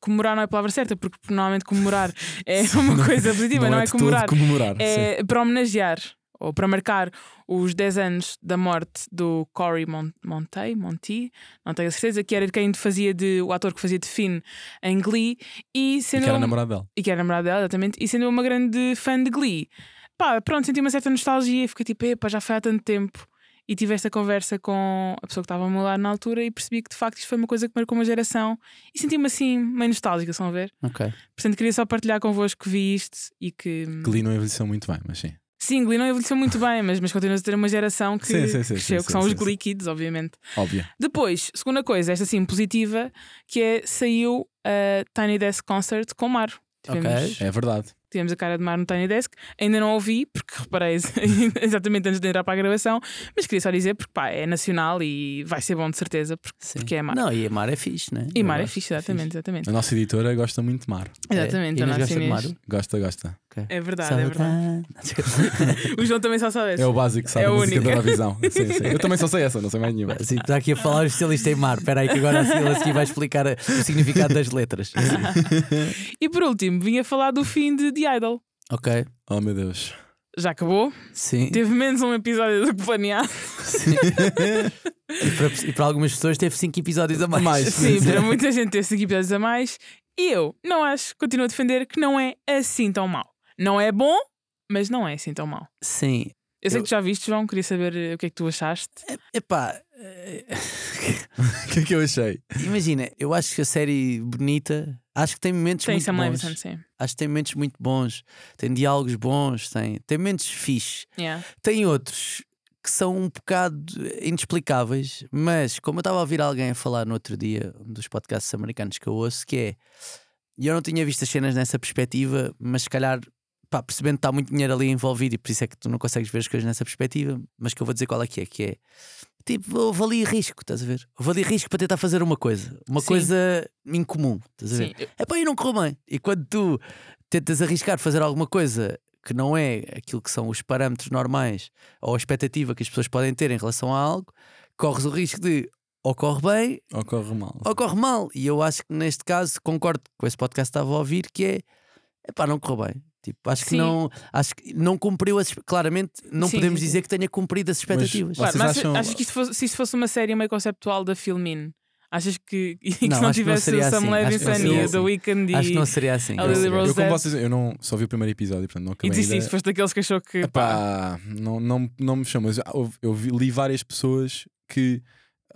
comemorar, não é a palavra certa, porque normalmente comemorar é uma coisa positiva, não, é, de todo comemorar, comemorar. sim. é para homenagear ou para marcar os 10 anos da morte do Cory Mon Monteith, Monty, não tenho a certeza, que era quem fazia de o ator que fazia de Finn em Glee e E sendo que era namorado dela. e que era namorada dela, exatamente, e sendo uma grande fã de Glee, pá, pronto, senti uma certa nostalgia e fiquei tipo, epá, já foi há tanto tempo. E tive esta conversa com a pessoa que estava ao meu lado na altura e percebi que de facto isto foi uma coisa que marcou uma geração e senti-me assim, meio nostálgica, estão a ver? Ok. Portanto, queria só partilhar convosco que vi isto e que. Glee não envelheceu muito bem, mas sim. Sim, Glee não envelheceu muito bem, mas, mas continua a ter uma geração que, Sim, sim, sim, cresceu, que são os Glee Kids, obviamente. Óbvio. Depois, segunda coisa, esta sim, positiva, que é saiu a Tiny Desk Concert com Maro. Tivemos, É verdade. Tivemos a cara de Mar no Tiny Desk. Ainda não ouvi, porque reparei exatamente antes de entrar para a gravação, mas queria só dizer porque pá, é nacional e vai ser bom de certeza, porque, porque é Mar. Não, e a Mar é fixe, né? E Eu Mar é gosto, fixe, exatamente, exatamente. A nossa editora gosta muito de mar. Exatamente, É. a nossa gosta de. Maru? Gosta, gosta. Ok. É verdade, é verdade. O João também só sabe essa. É o básico, sabe? É a música única. da Eurovisão. Sim, sim. Eu também só sei essa, não sei mais nenhuma. Sim, está aqui a falar o especialista em mar. Espera aí, que agora a Silas aqui vai explicar o significado das letras. E por último, vim a falar do fim de The Idol. ok, Oh meu Deus. Já acabou, sim. teve menos um episódio do que planeado. sim. e, para, e para algumas pessoas teve 5 episódios a mais. Mais. Sim, para muita gente teve 5 episódios a mais. E eu não acho, continuo a defender que não é assim tão mau. Não é bom, mas não é assim tão mau. Sim. Eu sei Eu- que já viste, João, queria saber eh, o que é que tu achaste. Epá, eh, O que é que eu achei? imagina, eu acho que a série bonita, acho que tem momentos Tem muito Sam bons. Levinson, sim. Acho que tem momentos muito bons, tem diálogos bons, tem, tem momentos fixes. Yeah. Tem outros que são um bocado inexplicáveis, mas como eu estava a ouvir alguém a falar no outro dia, um dos podcasts americanos que eu ouço, que é e eu não tinha visto as cenas nessa perspectiva, mas se calhar pá, percebendo que está muito dinheiro ali envolvido e por isso é que tu não consegues ver as coisas nessa perspectiva, mas que eu vou dizer qual é que é, que é tipo, houve ali risco, estás a ver? Houve ali risco para tentar fazer uma coisa, uma Sim. coisa incomum, estás a ver? Sim, É pá, e não correu bem. E quando tu tentas arriscar fazer alguma coisa que não é aquilo que são os parâmetros normais ou a expectativa que as pessoas podem ter em relação a algo, corres o risco de ou corre bem Ocorre mal. ou corre mal. E eu acho que neste caso concordo com esse podcast que estava a ouvir, que é epá, não correu bem. Tipo, acho que não, acho que não cumpriu as, claramente, não Sim, podemos dizer que tenha cumprido as expectativas. Vocês Claro, mas acham- achas que isto fosse, se isto fosse uma série meio conceptual da Filmin, achas que, e que Não, não acho que não tivesse seria o Sam assim. Acho não Levinson e o assim. The Weeknd acho e, que não seria assim. eu, Rose como vocês, eu não só vi o primeiro episódio, portanto não e acabei disse ainda. isso, foste daqueles que achou que pá, Epá, não, não, não me chama. mas Eu, eu vi- li várias pessoas que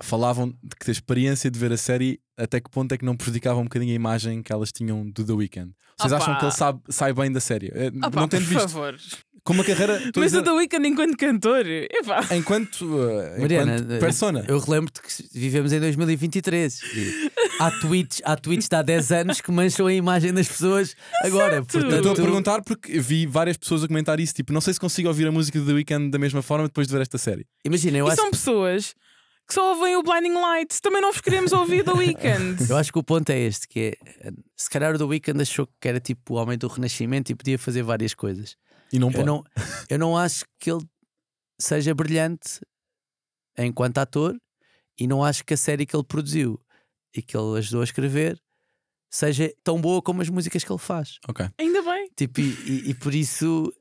falavam de que a experiência de ver a série até que ponto é que não prejudicava um bocadinho a imagem que elas tinham do The Weeknd. Vocês Opa. acham que ele sabe, sai bem da série? Eh, pá, não tendo por visto. favor. Com uma carreira. a Mas o dizer, The Weeknd enquanto cantor, epá. enquanto, eh, Mariana, enquanto persona. Eu relembro-te que vivemos em 2023 e há tweets, há tweets de há 10 anos que mancham a imagem das pessoas agora. Eu Portanto, Estou a perguntar porque vi várias pessoas a comentar isso. Tipo, não sei se consigo ouvir a música do The Weeknd da mesma forma depois de ver esta série. imagina, eu E acho, são pessoas que só ouvem o Blinding Lights, também não vos queremos ouvir The Weeknd. eu acho que o ponto é este: que é se calhar o The Weeknd achou que era tipo o homem do renascimento e podia fazer várias coisas. E não Eu pode. não, eu não acho que ele seja brilhante enquanto ator e não acho que a série que ele produziu e que ele ajudou a escrever seja tão boa como as músicas que ele faz. Ok. Ainda bem. Tipo, e, e- e por isso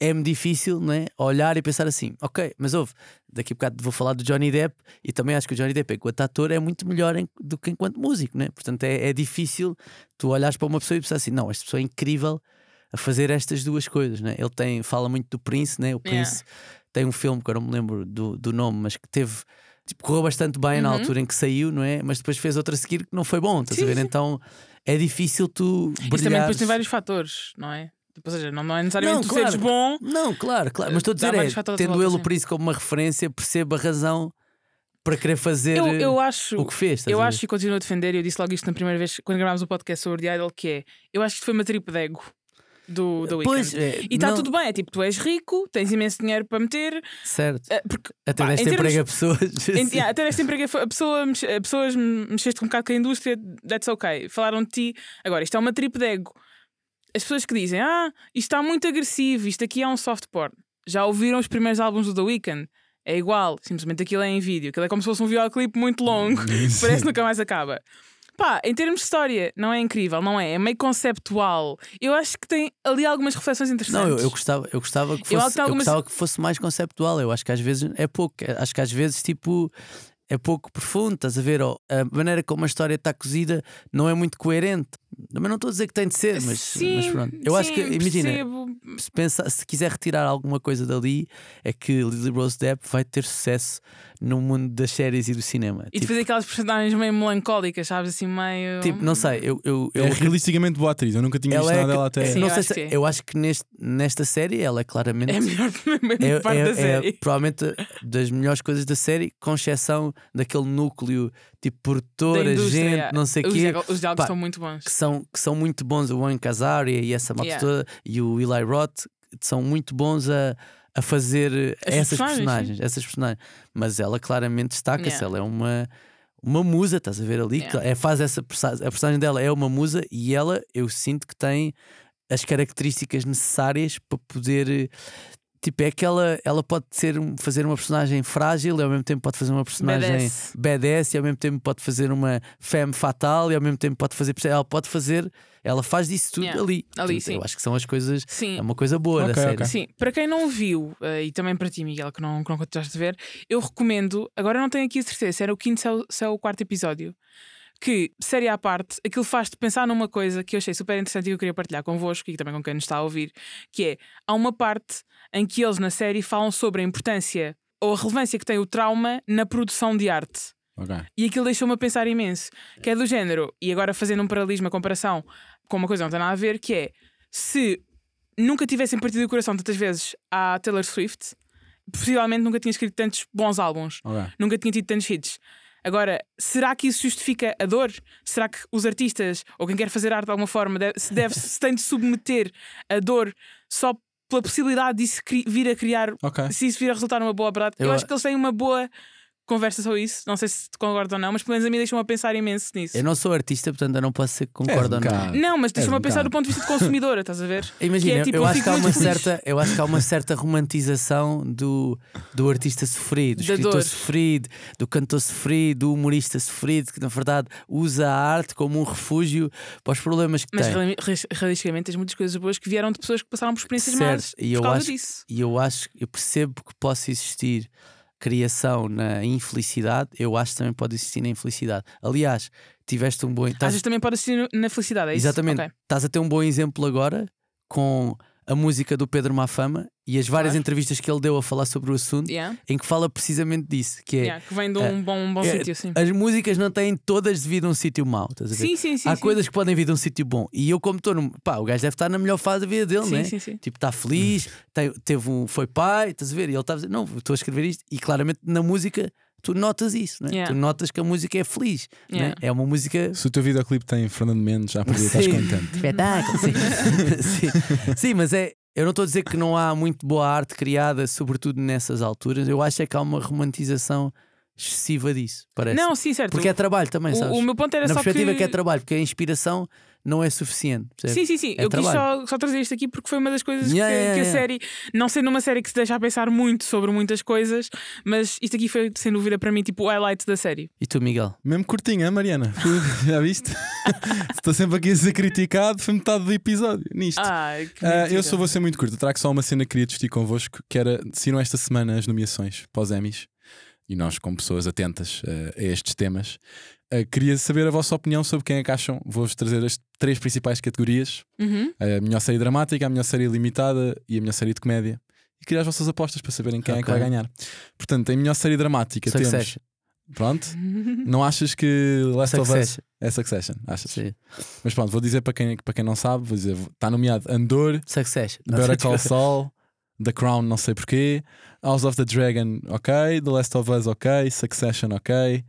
é-me difícil né, olhar e pensar assim: ok, mas ouve, daqui a bocado vou falar do Johnny Depp e também acho que o Johnny Depp, enquanto ator, é muito melhor em- do que enquanto músico, né? portanto é, é difícil tu olhares para uma pessoa e pensar assim: não, esta pessoa é incrível a fazer estas duas coisas. Né? Ele tem, fala muito do Prince, né? o Yeah. Prince tem um filme que eu não me lembro do, do nome, mas que teve. Tipo, correu bastante bem na Uhum. altura em que saiu, não é? Mas depois fez outra a seguir que não foi bom, estás a ver? Então é difícil tu Isso também depois brilhares- tem vários fatores, não é? Tipo, Ou seja, não, não é necessariamente Não, tu seres claro. bom. Não, claro, claro. Mas estou a dizer, é, tendo ele por isso como uma referência, percebo a razão para querer fazer Eu, eh, eu acho. o que fez. Eu acho e continuo a defender, e eu disse logo isto na primeira vez quando gravámos o podcast sobre The Idol, que é eu acho que isto foi uma tripe de ego do, do Pois, é, E está tudo bem, é tipo, tu és rico, tens imenso dinheiro para meter, Certo. eh, porque Até deste emprego a pessoas. em- yeah, até neste emprego a pessoa, pessoas mexeste um bocado com a indústria, that's ok. Falaram de ti. Agora, isto é uma tripe de ego. As pessoas que dizem, ah, isto está muito agressivo, isto aqui é um soft porn. Já ouviram os primeiros álbuns do The Weeknd? É igual, simplesmente aquilo é em vídeo. Aquilo é como se fosse um videoclipe muito longo, que parece que nunca mais acaba. Pá, em termos de história, não é incrível, não é? É meio conceptual. Eu acho que tem ali algumas reflexões interessantes. Não, eu, eu gostava, eu gostava que Eu fosse, eu, algumas- gostava que fosse mais conceptual. Eu acho que às vezes é pouco. Acho que às vezes tipo é pouco profundo, estás a ver? Ou a maneira como a história está cozida não é muito coerente. Também não estou a dizer que tem de ser, mas, sim, mas pronto. Eu acho sim, que, imagina, percebo. se, pensa, se quiser retirar alguma coisa dali, é que Lily Rose Depp vai ter sucesso no mundo das séries e do cinema. E de tipo, fazer aquelas personagens meio melancólicas, sabes? Assim, meio. tipo, não sei, eu, eu, eu É realisticamente boa atriz, eu nunca tinha visto ela é nada que- dela até. Sim, não eu sei acho se, que é. eu acho que neste, nesta série ela é claramente É a melhor, a melhor é, parte é- da é série. provavelmente das melhores coisas da série, com exceção daquele núcleo tipo produtora, gente, não sei o quê, os diálogos Pá, são muito bons. que são, que são muito bons. O Wayne Casaria e essa malta Yeah. toda e o Eli Roth são muito bons a, a fazer As essas personagens, personagens, essas personagens. Mas ela claramente destaca-se, Yeah. ela é uma. Uma musa, estás a ver ali? Yeah. É, faz essa a personagem dela é uma musa e ela, eu sinto que tem as características necessárias para poder Tipo, é aquela. Ela pode ser, fazer uma personagem frágil e ao mesmo tempo pode fazer uma personagem Badass. badass e ao mesmo tempo pode fazer uma femme fatal e ao mesmo tempo pode fazer. Ela pode fazer. Ela faz disso tudo Yeah. ali. Ali, Portanto. Eu acho que são as coisas. Sim. É uma coisa boa da Ok, série. ok. Sim, para quem não viu, eh, e também para ti, Miguel, que não, que não continuaste a ver, eu recomendo, agora não tenho aqui a certeza, se era o quinto, é o, se é o quarto episódio, que, série à parte, aquilo faz-te pensar numa coisa que eu achei super interessante e que eu queria partilhar convosco e também com quem nos está a ouvir, que é, há uma parte em que eles na série falam sobre a importância ou a relevância que tem o trauma na produção de arte. Ok. E aquilo deixou-me a pensar imenso. Que é do género, e agora fazendo um paralelismo, uma comparação com uma coisa que não tem nada a ver, que é se nunca tivessem partido o coração tantas vezes à Taylor Swift, possivelmente nunca tinha escrito tantos bons álbuns, Ok. nunca tinha tido tantos hits. Agora, será que isso justifica a dor? Será que os artistas ou quem quer fazer arte de alguma forma deve, se, deve, se tem de submeter a dor só pela possibilidade disso vir a criar Ok. se isso vir a resultar numa boa verdade, eu, Eu- acho que eles têm uma boa conversa sobre isso. Não sei se concordo ou não, mas pelo menos a mim deixam-me a pensar imenso nisso. Eu não sou artista, portanto eu não posso ser que concordo ou não. Não, mas deixa-me um a pensar do ponto de vista de consumidora, estás a ver? Imagina, Que é tipo, eu, eu acho fico que há muito uma feliz. certa, eu acho que há uma certa romantização do, do artista sofrido, do Da escritor dor. sofrido, do cantor sofrido, do humorista sofrido, que na verdade usa a arte como um refúgio para os problemas que Mas tem. reali- res- realisticamente tens muitas coisas boas que vieram de pessoas que passaram por experiências Certo, más e por eu causa acho- disso. E eu acho, eu percebo que possa existir criação na infelicidade, eu acho que também pode existir na infelicidade. Aliás, tiveste um bom. Estás- vezes também pode assistir na felicidade, é isso? Exatamente. Estás a ter um bom exemplo agora com a música do Pedro Mafama e as várias Claro. entrevistas que ele deu a falar sobre o assunto, Yeah. em que fala precisamente disso, que é Yeah, que vem de um bom, um bom é, sítio, sim. as músicas não têm todas devido a um sítio mau, estás a ver? Sim, sim, sim. Há sim. coisas que podem vir de um sítio bom. E eu, como estou num. Pá, o gajo deve estar na melhor fase da vida dele, Sim, não é? sim, sim. Tipo, está feliz, tem- teve um, foi pai, estás a ver? E ele está a dizer: Não, estou a escrever isto. E claramente na música tu notas isso, não é? Yeah. Tu notas que a música é feliz, não é? Yeah. É uma música. Se o teu videoclipe tem Fernando Mendes, já podia estás contente. Espetáculo, sim. sim. Sim, mas é. Eu não estou a dizer que não há muito boa arte criada, sobretudo nessas alturas. Eu acho é que há uma romantização excessiva disso, parece. Não, sim, certo. porque é trabalho também, sabes? o, o meu ponto era Na só perspectiva que... que... é trabalho, porque a inspiração não é suficiente. percebes? Sim, sim, sim. É eu quis trabalho. só, só trazer isto aqui porque foi uma das coisas Yeah, que, yeah, que a yeah. série, não sendo uma série que se deixa a pensar muito sobre muitas coisas, mas isto aqui foi sem dúvida para mim tipo o highlight da série. E tu, Miguel? Mesmo curtinha, Mariana. Já viste? Estou sempre aqui a ser criticado, foi metade do episódio nisto. Ai, que Ah, mentira. eu só vou ser muito curto. Eu trago só uma cena que queria discutir convosco, que era saíram esta semana as nomeações os Emmys e nós, como pessoas atentas ah, a estes temas, ah, queria saber a vossa opinião sobre quem é que acham. Vou-vos trazer as três principais categorias: Uhum. a melhor série dramática, a melhor série limitada e a melhor série de comédia. E queria as vossas apostas para saberem quem é que vai ganhar. Portanto, em melhor série dramática temos. Succession. Pronto. Não achas que Last of Us Succession. é Succession? Achas? Sim. Mas pronto, vou dizer para quem, para quem não sabe: vou dizer, está nomeado Andor, Succession. Better. Call Saul, The Crown, não sei porquê. House of the Dragon, ok. The Last of Us, ok. Succession, ok.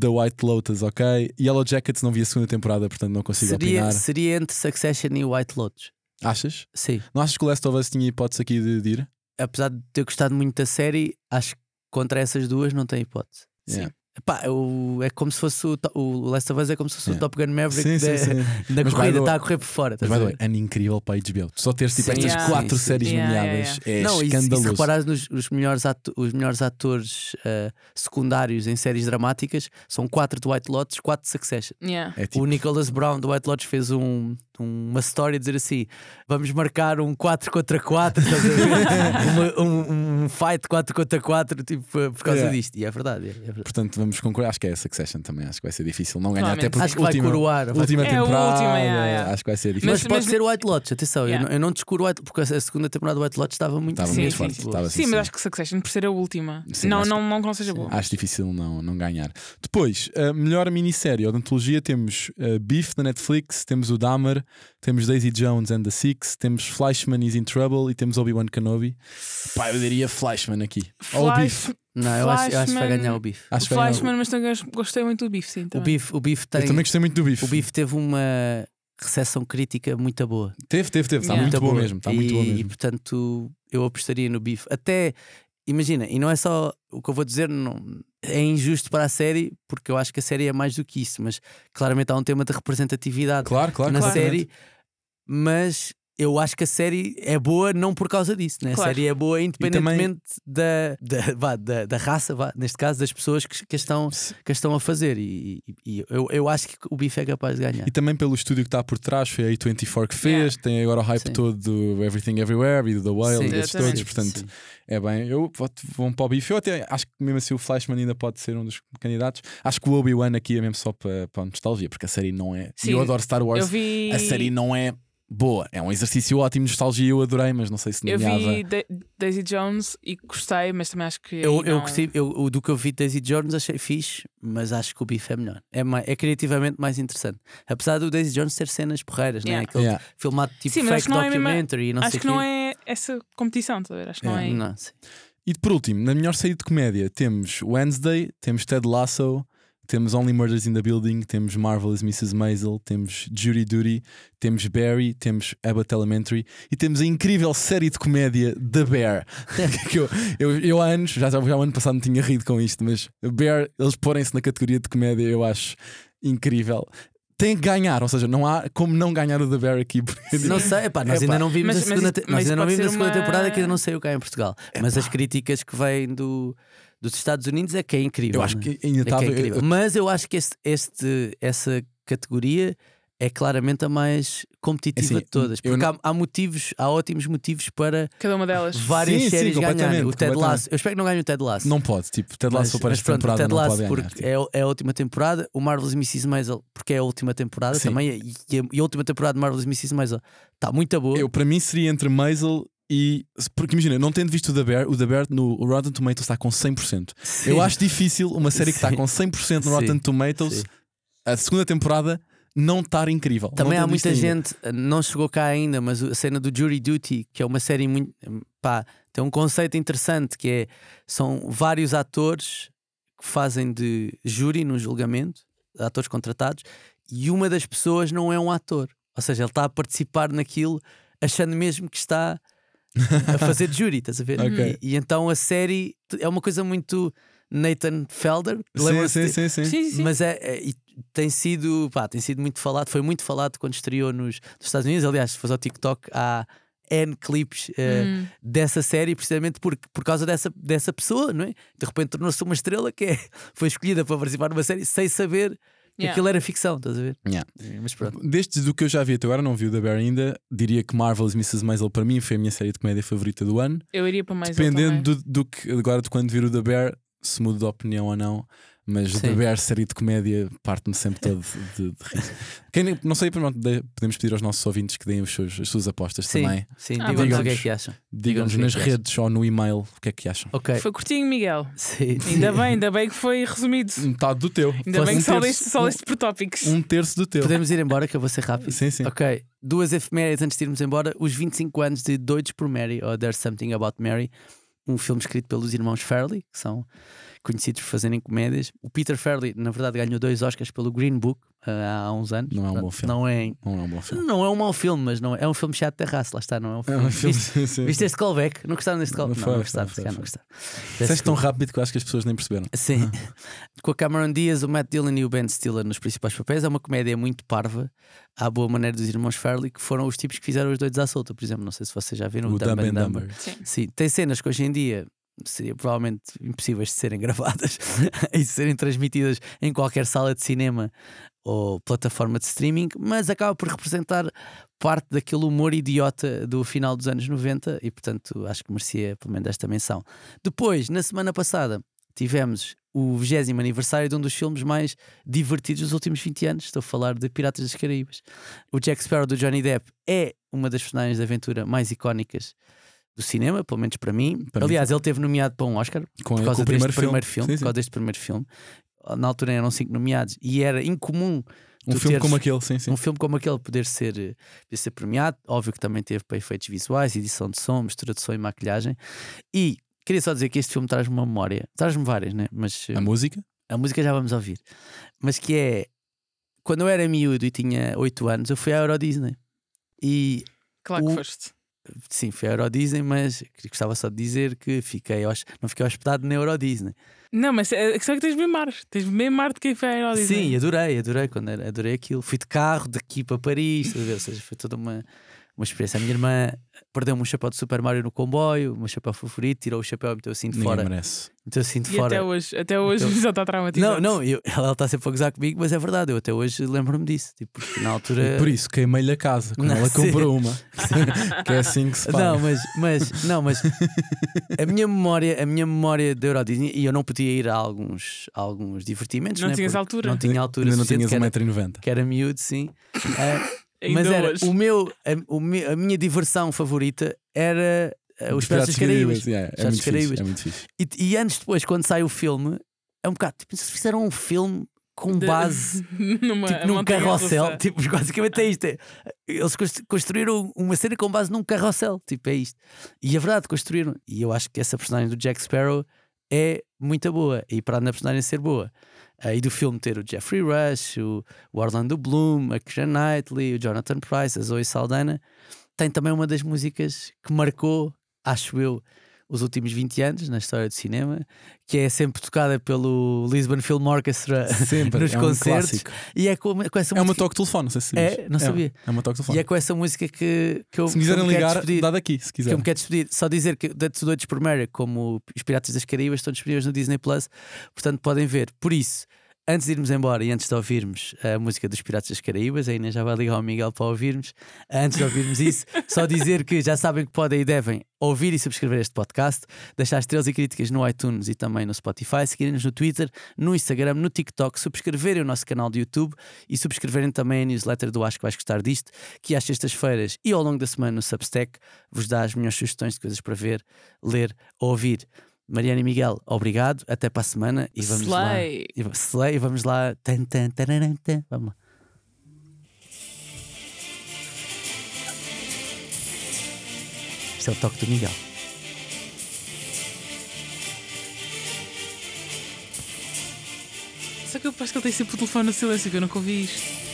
The White Lotus, ok. Yellow Jackets, não vi a segunda temporada, portanto não consigo Seria, opinar. seria entre Succession e White Lotus. Achas? Sim. Não achas que o Last of Us tinha hipótese aqui de, de ir? Apesar de ter gostado muito da série, acho que contra essas duas não tem hipótese. Yeah. Epá, o- é como se fosse o, o Last of Us é como se fosse Yeah. o Top Gun Maverick Sim, sim, da, sim. da Mas, by corrida, está a correr por fora. Mas ver? ano incrível para a HBO. Só teres tipo estas sim, quatro sim. séries Yeah, yeah, nomeadas é não, e se- e se escandaloso. reparares nos os melhores, atu- os melhores atores ah, secundários em séries dramáticas, são quatro de White Lotus, quatro de Succession. Yeah. É tipo, O Nicholas Brown do White Lotus fez um, uma história dizer assim: vamos marcar um 4 contra 4, estás a ver? Uma- um, um fight 4 contra 4, tipo, por causa Yeah. disto. E é verdade. é verdade. portanto, vamos concordar. Acho que é a Succession também. Acho que vai ser difícil não ganhar. Até porque Acho que vai última, coroar. vai última É, a temporada. última, yeah, yeah. Acho que vai ser difícil. Mas, Mas- pode mas- ser o White Lotus, atenção, Yeah. eu, não, eu não descuro o White porque a segunda temporada do White Lotus estava muito, Estava Sim, muito sim, forte. sim. Estava, Sim, mas acho que Succession, por ser a última, Sim, não, não, não que não seja boa. Acho difícil não, não ganhar. Depois, a melhor minissérie ou de antologia temos uh, Beef da Netflix, temos o Dahmer, temos Daisy Jones and the Six, temos Fleischman is in Trouble e temos Obi-Wan Kenobi. Pá, eu diria Fleischman aqui. Ou o Beef. Flash, Não, eu acho, eu acho que vai Flashman- ganhar o Bife. Acho ganhar Flashman, mas também gostei muito do Beef, sim. O. Bife, o Bife tem. Eu também gostei muito do Beef. O Bife teve uma recepção crítica muito boa. Teve, teve, teve. Está Yeah. muito Muito boa boa. mesmo. Está e, muito boa E mesmo. portanto eu apostaria no Bife. Até, imagina, e não é só o que eu vou dizer, não, é injusto para a série, porque eu acho que a série é mais do que isso, mas claramente há um tema de representatividade Claro, claro. na claro. série, mas eu acho que a série é boa não por causa disso, né? Claro. a série é boa independentemente da, da, vá, da, da raça, vá, neste caso, das pessoas que, que, a estão, que a estão a fazer. E, e- e eu, eu acho que o Bife é capaz de ganhar. E também pelo estúdio que está por trás, foi a A24 que fez, Yeah. tem agora o hype Sim. todo do Everything Everywhere e do The Whale Sim, e desses todos, portanto Sim. é bem. Eu voto, vou para o Bife. Eu até acho que mesmo assim o Flashman ainda pode ser um dos candidatos. Acho que o Obi-Wan aqui é mesmo só para, para a nostalgia, porque a série não é. Sim, eu adoro Star Wars. Eu vi. A série não é boa. É um exercício ótimo de nostalgia, eu adorei, mas não sei se Eu nomeava. vi Da- Daisy Jones e gostei, mas também acho que. Eu, eu, não- gostei- eu- do que eu vi de Daisy Jones achei fixe, mas acho que o Bife é melhor. É, mais, é criativamente mais interessante. Apesar do Daisy Jones ter cenas porreiras, né? Yeah. Aquele Yeah. filmado tipo Sim, fake que não é mesma- documentary e não acho sei que quê. não é essa competição, estás a ver? Acho que não É. Não, sim. E por último, na melhor série de comédia, temos Wednesday, temos Ted Lasso, temos Only Murders in the Building, temos Marvelous Mrs. Maisel, temos Jury Duty, temos Barry, temos Abbott Elementary e temos a incrível série de comédia The Bear. que eu, eu, eu há anos, já, já o ano passado não tinha rido com isto, mas Bear, eles porem-se na categoria de comédia, eu acho incrível. Tem que ganhar, ou seja, não há como não ganhar o The Bear aqui. Não sei, epá, nós Epá. ainda não vimos Mas- a mas segunda, mas isso ainda não vimos a segunda uma- temporada que ainda não saiu cá em Portugal. Mas as críticas que vêm do, dos Estados Unidos é que é incrível. Eu acho né? que ainda É que estava. é incrível. Mas eu acho que este, este- essa categoria é claramente a mais competitiva Assim, de todas. Porque há, há motivos, há ótimos motivos para Cada uma delas. várias Sim, sim, séries ganharem. completamente, O Ted. Lasso, eu espero que não ganhe o Ted Lasso. Não pode, tipo, Ted Lasso para esta o temporada Ted não Lasso pode ganhar. porque tipo. é, é a última temporada, o Marvelous Mrs. Maisel porque é a última temporada Sim. também e, a, e a última temporada de Marvelous Mrs. Maisel está muito boa. Eu, para mim, seria entre Maisel e. Porque imagina, não tendo visto o The Bear, o The Bear no Rotten Tomatoes está com 100%. Sim. Eu acho difícil uma série que está com 100% no Sim. Rotten Tomatoes, Sim. a segunda temporada, não estar incrível. Também há muita ainda. gente, eh, não chegou cá ainda, mas a cena do Jury Duty, que é uma série muito. pá, tem um conceito interessante que é. São vários atores que fazem de júri no julgamento, atores contratados, e uma das pessoas não é um ator. Ou seja, ele está a participar naquilo achando mesmo que está a fazer de júri, estás a ver? Ok. E, e então a série é uma coisa muito Nathan Felder. Sim, sim, de- sim, sim. Sim, sim. mas é, é- e tem sido, pá, tem sido muito falado, foi muito falado quando estreou nos, nos Estados Unidos. Aliás, se fores ao TikTok, há N clipes eh, Hum. dessa série, precisamente por, por causa dessa, dessa pessoa, não é? De repente tornou-se uma estrela que é- foi escolhida para participar numa série sem saber Yeah. aquilo era ficção, estás a ver? Yeah. É, Mas pronto. Destes do que eu já vi até agora, não vi o The Bear ainda. Diria que Marvel's Mrs. Maisel para mim foi a minha série de comédia favorita do ano. Eu iria para mais Dependendo do, do que agora de quando vir o The Bear, se mudo de opinião ou não. Mas Sim. Bear, série de comédia, parte-me sempre todo de, de rir. Quem não sei, de- podemos pedir aos nossos ouvintes que deem os seus- as suas apostas Sim, também. sim. Ah, digam-nos o que é que acham. Digam-nos é nas que acham. redes ou no e-mail o que é que acham. Ok. Foi curtinho, Miguel. Sim, Ainda sim. bem, ainda bem que foi resumido. Metade do teu. Ainda bem um que só leste, só leste por tópicos. Um terço do teu. Podemos ir embora, que eu vou ser rápido. Sim, sim. Ok, duas efemérides antes de irmos embora. Os 25 anos de Doidos por Mary, ou There's Something About Mary, um filme escrito pelos irmãos Farley, que são conhecidos por fazerem comédias. O Peter Farley, na verdade, ganhou dois Oscars pelo Green Book ah, há uns anos. Não é um bom filme. Não é, Não é um bom filme. não é um mau filme, mas não é, é um filme chato de terraço, lá está, não é um É filme. um filme. Viste, sim, sim, viste este callback? Não gostaram deste callback? Não Não, não gostaram, foi, se calhar foi, não gostaram. Disseste tão rápido que eu acho que as pessoas nem perceberam. Sim. Com a Cameron Diaz, o Matt Dillon e o Ben Stiller nos principais papéis. É uma comédia muito parva, à boa maneira dos irmãos Farley, que foram os tipos que fizeram os doidos à solta, por exemplo. Não sei se vocês já viram O Dumb and Dumber. Sim. Sim, tem cenas que hoje em dia seriam provavelmente impossíveis de serem gravadas e de serem transmitidas em qualquer sala de cinema ou plataforma de streaming, mas acaba por representar parte daquele humor idiota do final dos anos 90 e, portanto, acho que merecia pelo menos esta menção. Depois, na semana passada, tivemos o 20 aniversário de um dos filmes mais divertidos dos últimos 20 anos. Estou a falar de Piratas das Caraíbas. O Jack Sparrow do Johnny Depp é uma das personagens de aventura mais icónicas do cinema, pelo menos para mim. Para mim Aliás, ele teve nomeado para um Oscar Com, por causa com o deste primeiro primeiro, filme. filme, Sim, por sim. causa deste primeiro filme. Na altura eram cinco nomeados e era incomum Um filme teres como aquele, sim, sim. um filme como aquele poder ser, eh, poder ser premiado. Óbvio que também teve para efeitos visuais, edição de som, mistura de som e maquilhagem. E queria só dizer que este filme traz-me uma memória, traz-me várias, né? mas eh, A música? a música já vamos ouvir. Mas que é quando eu era miúdo e tinha 8 anos, eu fui à Euro Disney. E Claro que O- foste. Sim, fui à Euro Disney, mas gostava só de dizer que fiquei, não fiquei hospedado na Euro Disney. Não, mas a questão é que tens mesmo mar. Tens mesmo mar de quem foi a Disney. Sim, adorei, adorei quando era, adorei aquilo. Fui de carro daqui para Paris, ou seja, foi toda uma, uma experiência. A minha irmã perdeu-me um chapéu de Super Mario no comboio, o meu chapéu favorito, tirou o chapéu e meteu assim de Ninguém fora. merece. Meteu assim de E fora. até hoje, até hoje Então- já está traumatizado. Não, não, eu- ela está sempre a gozar comigo, mas é verdade, eu até hoje lembro-me disso. Tipo, na altura. E por isso queimei-lhe a casa quando Não, ela sim. comprou uma. que é assim que se faz. Não, mas, mas, não, mas a minha memória, a minha memória da Euro Disney, e eu não podia ir a alguns, a alguns divertimentos, Não né, tinhas porque altura. Não tinha altura Ainda não tinhas que era- 1,90m. que era miúdo, sim. Ainda mas era hoje. o meu, a, o me- a minha diversão favorita era ah, os Piratas Caraíbas. yeah, é, muito Caraíbas. fixe, é muito fixe. E, e antes, depois, quando sai o filme, é um bocado tipo, se fizeram um filme com De- base numa, tipo, num carrossel. Tipo, basicamente é isto. é- eles cons- construíram uma cena com base num carrossel. Tipo, é isto. E é verdade, construíram. E eu acho que essa personagem do Jack Sparrow é muito boa. E para da personagem ser boa. Ah, e do filme ter o Jeffrey Rush, o, Orlando Bloom, a Keira Knightley, o Jonathan Price, a Zoe Saldana, tem também uma das músicas que marcou, acho eu, os últimos 20 anos na história do cinema, que é sempre tocada pelo Lisbon Film Orchestra Sempre. nos é um concertos. clássico. E é com, com essa É uma toque de telefone, não sei se É? Não sabia. É uma toque de telefone. E é com essa música que, que eu, Se me quiserem ligar, despedir. dá daqui, se Que eu quiser. me quero despedir. Só dizer que tanto Doidos por Mary como Os Piratas das Caraíbas estão disponíveis no Disney Plus, portanto podem ver. Por isso, antes de irmos embora e antes de ouvirmos a música dos Piratas das Caraíbas, a já vai ligar ao Miguel para ouvirmos. Antes de ouvirmos isso, só dizer que já sabem que podem e devem ouvir e subscrever este podcast, deixar estrelas e críticas no iTunes e também no Spotify, seguirem-nos no Twitter, no Instagram, no TikTok, subscreverem o nosso canal do YouTube e subscreverem também a newsletter do Acho que vais gostar disto, que às sextas-feiras e ao longo da semana no Substack vos dá as melhores sugestões de coisas para ver, ler ou ouvir. Mariana e Miguel, obrigado, até para a semana e vamos lá. Slay. Va- Slay, vamos lá. Tan, tan, tararam, tan. Vamos lá. Isto é o toque do Miguel. Só que eu acho que ele tem sempre o telefone no silêncio, que eu nunca ouvi isto.